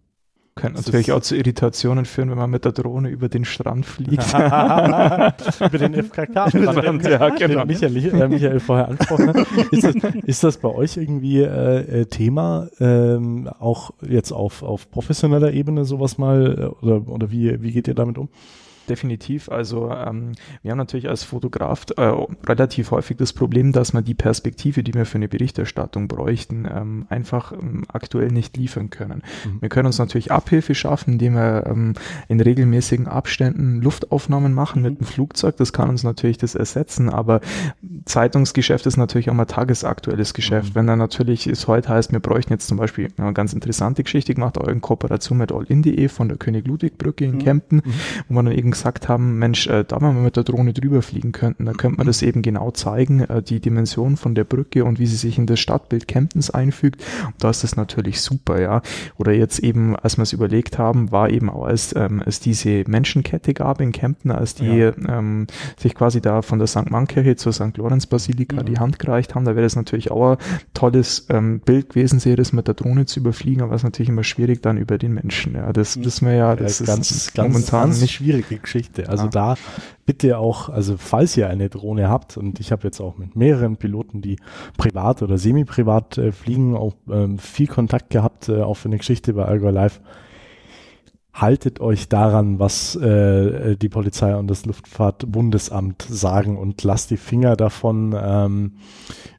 Könnte natürlich auch zu Irritationen führen, wenn man mit der Drohne über den Strand fliegt. [LAUGHS] über den [LAUGHS] FKK-Strand, ja, genau. Michael, äh, Michael vorher angesprochen hat. Ist das, ist das bei euch irgendwie äh, äh, Thema, ähm, auch jetzt auf, auf professioneller Ebene sowas mal, äh, oder, oder wie, wie geht ihr damit um? Definitiv. Also ähm, wir haben natürlich als Fotograf äh, relativ häufig das Problem, dass man die Perspektive, die wir für eine Berichterstattung bräuchten, ähm, einfach ähm, aktuell nicht liefern können. Mhm. Wir können uns natürlich Abhilfe schaffen, indem wir ähm, in regelmäßigen Abständen Luftaufnahmen machen mit dem Flugzeug. Das kann uns natürlich das ersetzen, aber Zeitungsgeschäft ist natürlich auch mal tagesaktuelles Geschäft. Mhm. Wenn dann natürlich es heute heißt, wir bräuchten jetzt zum Beispiel eine ganz interessante Geschichte gemacht, auch in Kooperation mit allin.de von der König-Ludwig-Brücke in mhm. Kempten, mhm. wo man dann eben gesagt haben, Mensch, äh, da wenn wir mit der Drohne drüber fliegen könnten, dann könnte man das eben genau zeigen, äh, die Dimension von der Brücke und wie sie sich in das Stadtbild Kemptens einfügt. Und da ist das natürlich super, ja. Oder jetzt eben, als wir es überlegt haben, war eben auch als ähm, es diese Menschenkette gab in Kempten, als die ja. ähm, sich quasi da von der St. Mannkirche zur St. Lorenz Basilika mhm. die Hand gereicht haben, da wäre das natürlich auch ein tolles ähm, Bild gewesen, sehe das mit der Drohne zu überfliegen, aber es ist natürlich immer schwierig dann über den Menschen. Ja, das mhm. wissen wir ja, das ja, ganz, ist ganz, momentan ganz nicht schwierige Geschichte. Also ja. da bitte auch, also falls ihr eine Drohne habt, und ich habe jetzt auch mit mehreren Piloten, die privat oder semi-privat äh, fliegen, auch ähm, viel Kontakt gehabt, äh, auch für eine Geschichte bei Algo Live. Haltet euch daran, was äh, die Polizei und das Luftfahrtbundesamt sagen und lasst die Finger davon, ähm,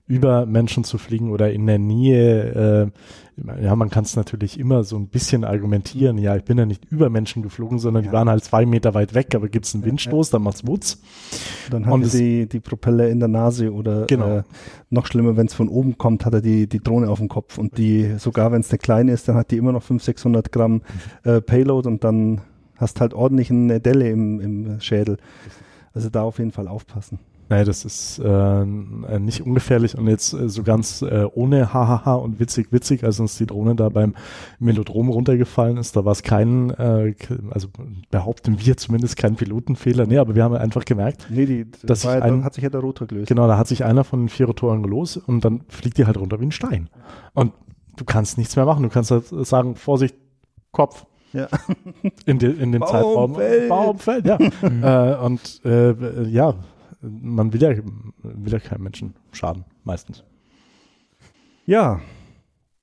über Menschen zu fliegen oder in der Nähe. Äh, ja, man kann es natürlich immer so ein bisschen argumentieren. Ja, ich bin ja nicht über Menschen geflogen, sondern ja. die waren halt zwei Meter weit weg, aber gibt es einen Windstoß, dann macht's Wutz. Dann hat sie die Propeller in der Nase oder genau. äh, noch schlimmer, wenn es von oben kommt, hat er die, die Drohne auf dem Kopf und die, sogar wenn es eine kleine ist, dann hat die immer noch 500, 600 Gramm mhm. äh, Payload und dann hast halt ordentlich eine Delle im, im Schädel. Also da auf jeden Fall aufpassen. Nein, das ist äh, nicht ungefährlich und jetzt äh, so ganz äh, ohne Hahaha und witzig, witzig, als uns die Drohne da beim Melodrom runtergefallen ist, da war es kein, äh, also behaupten wir zumindest kein Pilotenfehler, nee, aber wir haben einfach gemerkt, nee, die, dass war, ein, hat sich ja der Rotor gelöst. Genau, da hat sich einer von den vier Rotoren gelöst und dann fliegt die halt runter wie ein Stein. Und du kannst nichts mehr machen, du kannst halt sagen, Vorsicht, Kopf, ja. In, de, in dem Baum Zeitraum. Fällt. Baum fällt, ja. [LAUGHS] äh, und äh, ja, man will ja, will ja keinem Menschen schaden, meistens. Ja.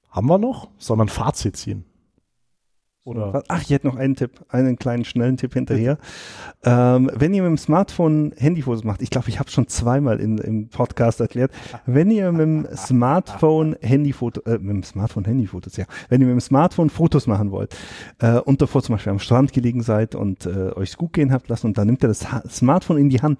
Haben wir noch? Soll man ein Fazit ziehen? Oder? Ach, ich hätte noch einen Tipp, einen kleinen schnellen Tipp hinterher. Ähm, wenn ihr mit dem Smartphone Handyfotos macht, ich glaube, ich habe es schon zweimal in, im Podcast erklärt, wenn ihr mit dem Smartphone Handyfoto, äh, mit dem Smartphone Handyfotos, ja, wenn ihr mit dem Smartphone Fotos machen wollt äh, und davor zum Beispiel am Strand gelegen seid und äh, euch gut gehen habt lassen und dann nimmt ihr das ha Smartphone in die Hand,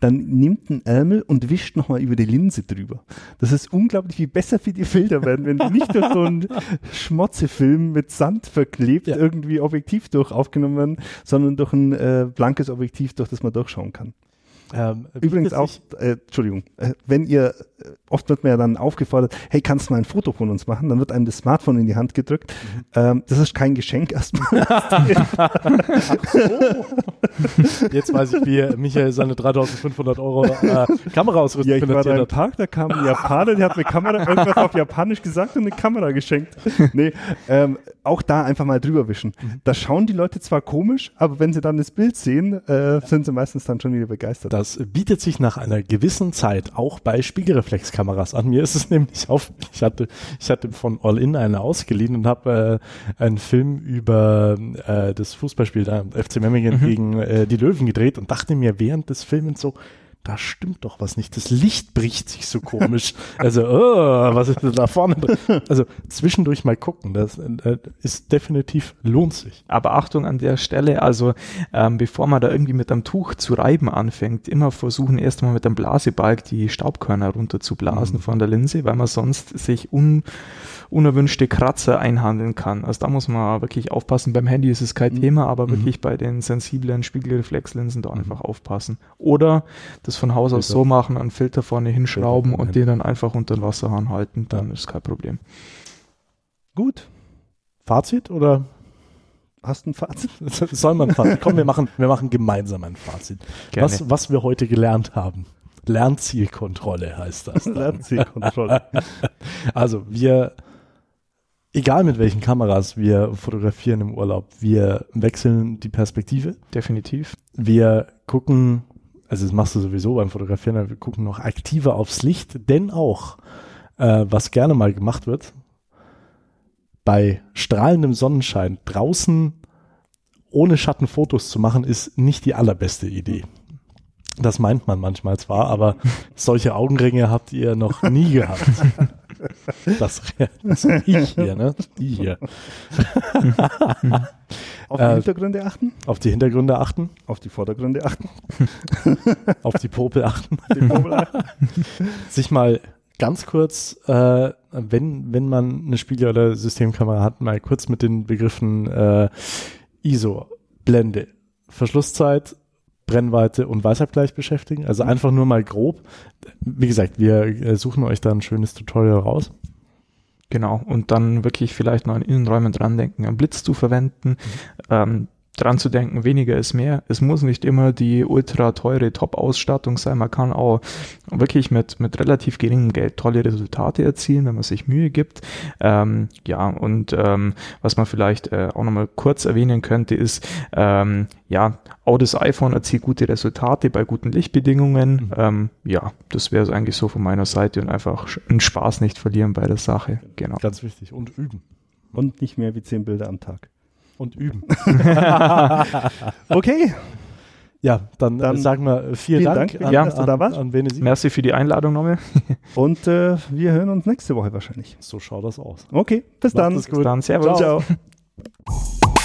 dann nimmt einen Ärmel und wischt nochmal über die Linse drüber. Das ist unglaublich, wie besser für die Filter werden, wenn die nicht durch so einen [LAUGHS] Schmotzefilm mit Sand verklebt ja. irgendwie Objektiv durch aufgenommen werden, sondern durch ein äh, blankes Objektiv, durch das man durchschauen kann. Ähm, Übrigens auch, äh, Entschuldigung, äh, wenn ihr, äh, oft wird mir ja dann aufgefordert, hey, kannst du mal ein Foto von uns machen? Dann wird einem das Smartphone in die Hand gedrückt. Mhm. Ähm, das ist kein Geschenk erstmal. [LAUGHS] Jetzt weiß ich, wie Michael seine 3500 Euro äh, Kameraausrüstung ja, ich war da im Park, da kam ein Japaner, der hat eine Kamera, irgendwas auf Japanisch gesagt und eine Kamera geschenkt. Nee, ähm, auch da einfach mal drüber wischen. Mhm. Da schauen die Leute zwar komisch, aber wenn sie dann das Bild sehen, äh, sind sie meistens dann schon wieder begeistert. Das bietet sich nach einer gewissen Zeit auch bei Spiegelreflexkameras an. Mir ist es [LAUGHS] nämlich auf, ich hatte, ich hatte von All In eine ausgeliehen und habe äh, einen Film über äh, das Fußballspiel da, FC Memmingen mhm. gegen äh, die Löwen gedreht und dachte mir während des Films so, da stimmt doch was nicht. Das Licht bricht sich so komisch. [LAUGHS] also, oh, was ist denn da vorne drin? Also zwischendurch mal gucken. Das äh, ist definitiv, lohnt sich. Aber Achtung an der Stelle, also ähm, bevor man da irgendwie mit einem Tuch zu reiben anfängt, immer versuchen erstmal mit einem Blasebalg die Staubkörner runterzublasen mhm. von der Linse, weil man sonst sich un unerwünschte Kratzer einhandeln kann. Also da muss man wirklich aufpassen. Beim Handy ist es kein mhm. Thema, aber mhm. wirklich bei den sensiblen Spiegelreflexlinsen da mhm. einfach aufpassen. Oder das von Haus aus so machen, einen Filter vorne hinschrauben und den dann einfach unter den Wasserhahn halten, dann ja. ist kein Problem. Gut. Fazit oder? Hast du ein Fazit? [LAUGHS] Soll man ein Fazit? Komm, wir machen, wir machen gemeinsam ein Fazit. Was, was wir heute gelernt haben. Lernzielkontrolle heißt das. Lernzielkontrolle. [LAUGHS] also wir egal mit welchen Kameras wir fotografieren im Urlaub, wir wechseln die Perspektive. Definitiv. Wir gucken, also das machst du sowieso beim Fotografieren, wir gucken noch aktiver aufs Licht, denn auch, äh, was gerne mal gemacht wird, bei strahlendem Sonnenschein draußen ohne Schatten Fotos zu machen, ist nicht die allerbeste Idee. Das meint man manchmal zwar, aber [LAUGHS] solche Augenringe habt ihr noch nie gehabt. [LAUGHS] Das, das ich hier, ne? Die hier. [LAUGHS] Auf die äh, Hintergründe achten? Auf die Hintergründe achten. Auf die Vordergründe achten. [LAUGHS] auf die Popel achten. Die Popel achten. [LAUGHS] Sich mal ganz kurz, äh, wenn, wenn man eine Spiegel- oder Systemkamera hat, mal kurz mit den Begriffen äh, ISO, Blende, Verschlusszeit, Brennweite und Weißabgleich beschäftigen. Also mhm. einfach nur mal grob. Wie gesagt, wir äh, suchen euch da ein schönes Tutorial raus. Genau, und dann wirklich vielleicht noch an Innenräumen dran denken, einen Blitz zu verwenden. Mhm. Ähm, dran zu denken, weniger ist mehr. Es muss nicht immer die ultra teure Top-Ausstattung sein. Man kann auch wirklich mit, mit relativ geringem Geld tolle Resultate erzielen, wenn man sich Mühe gibt. Ähm, ja, und ähm, was man vielleicht äh, auch nochmal kurz erwähnen könnte, ist, ähm, ja, auch das iPhone erzielt gute Resultate bei guten Lichtbedingungen. Mhm. Ähm, ja, das wäre es eigentlich so von meiner Seite und einfach einen Spaß nicht verlieren bei der Sache. Genau. Ganz wichtig. Und üben. Und nicht mehr wie zehn Bilder am Tag und üben. [LAUGHS] okay. Ja, dann, dann sagen wir vielen, vielen Dank, Dank an, ja, an, da an Venesi. Merci für die Einladung nochmal. [LAUGHS] und äh, wir hören uns nächste Woche wahrscheinlich. So schaut das aus. Okay, bis Macht dann. Bis dann, servus. Ciao. Ciao. [LAUGHS]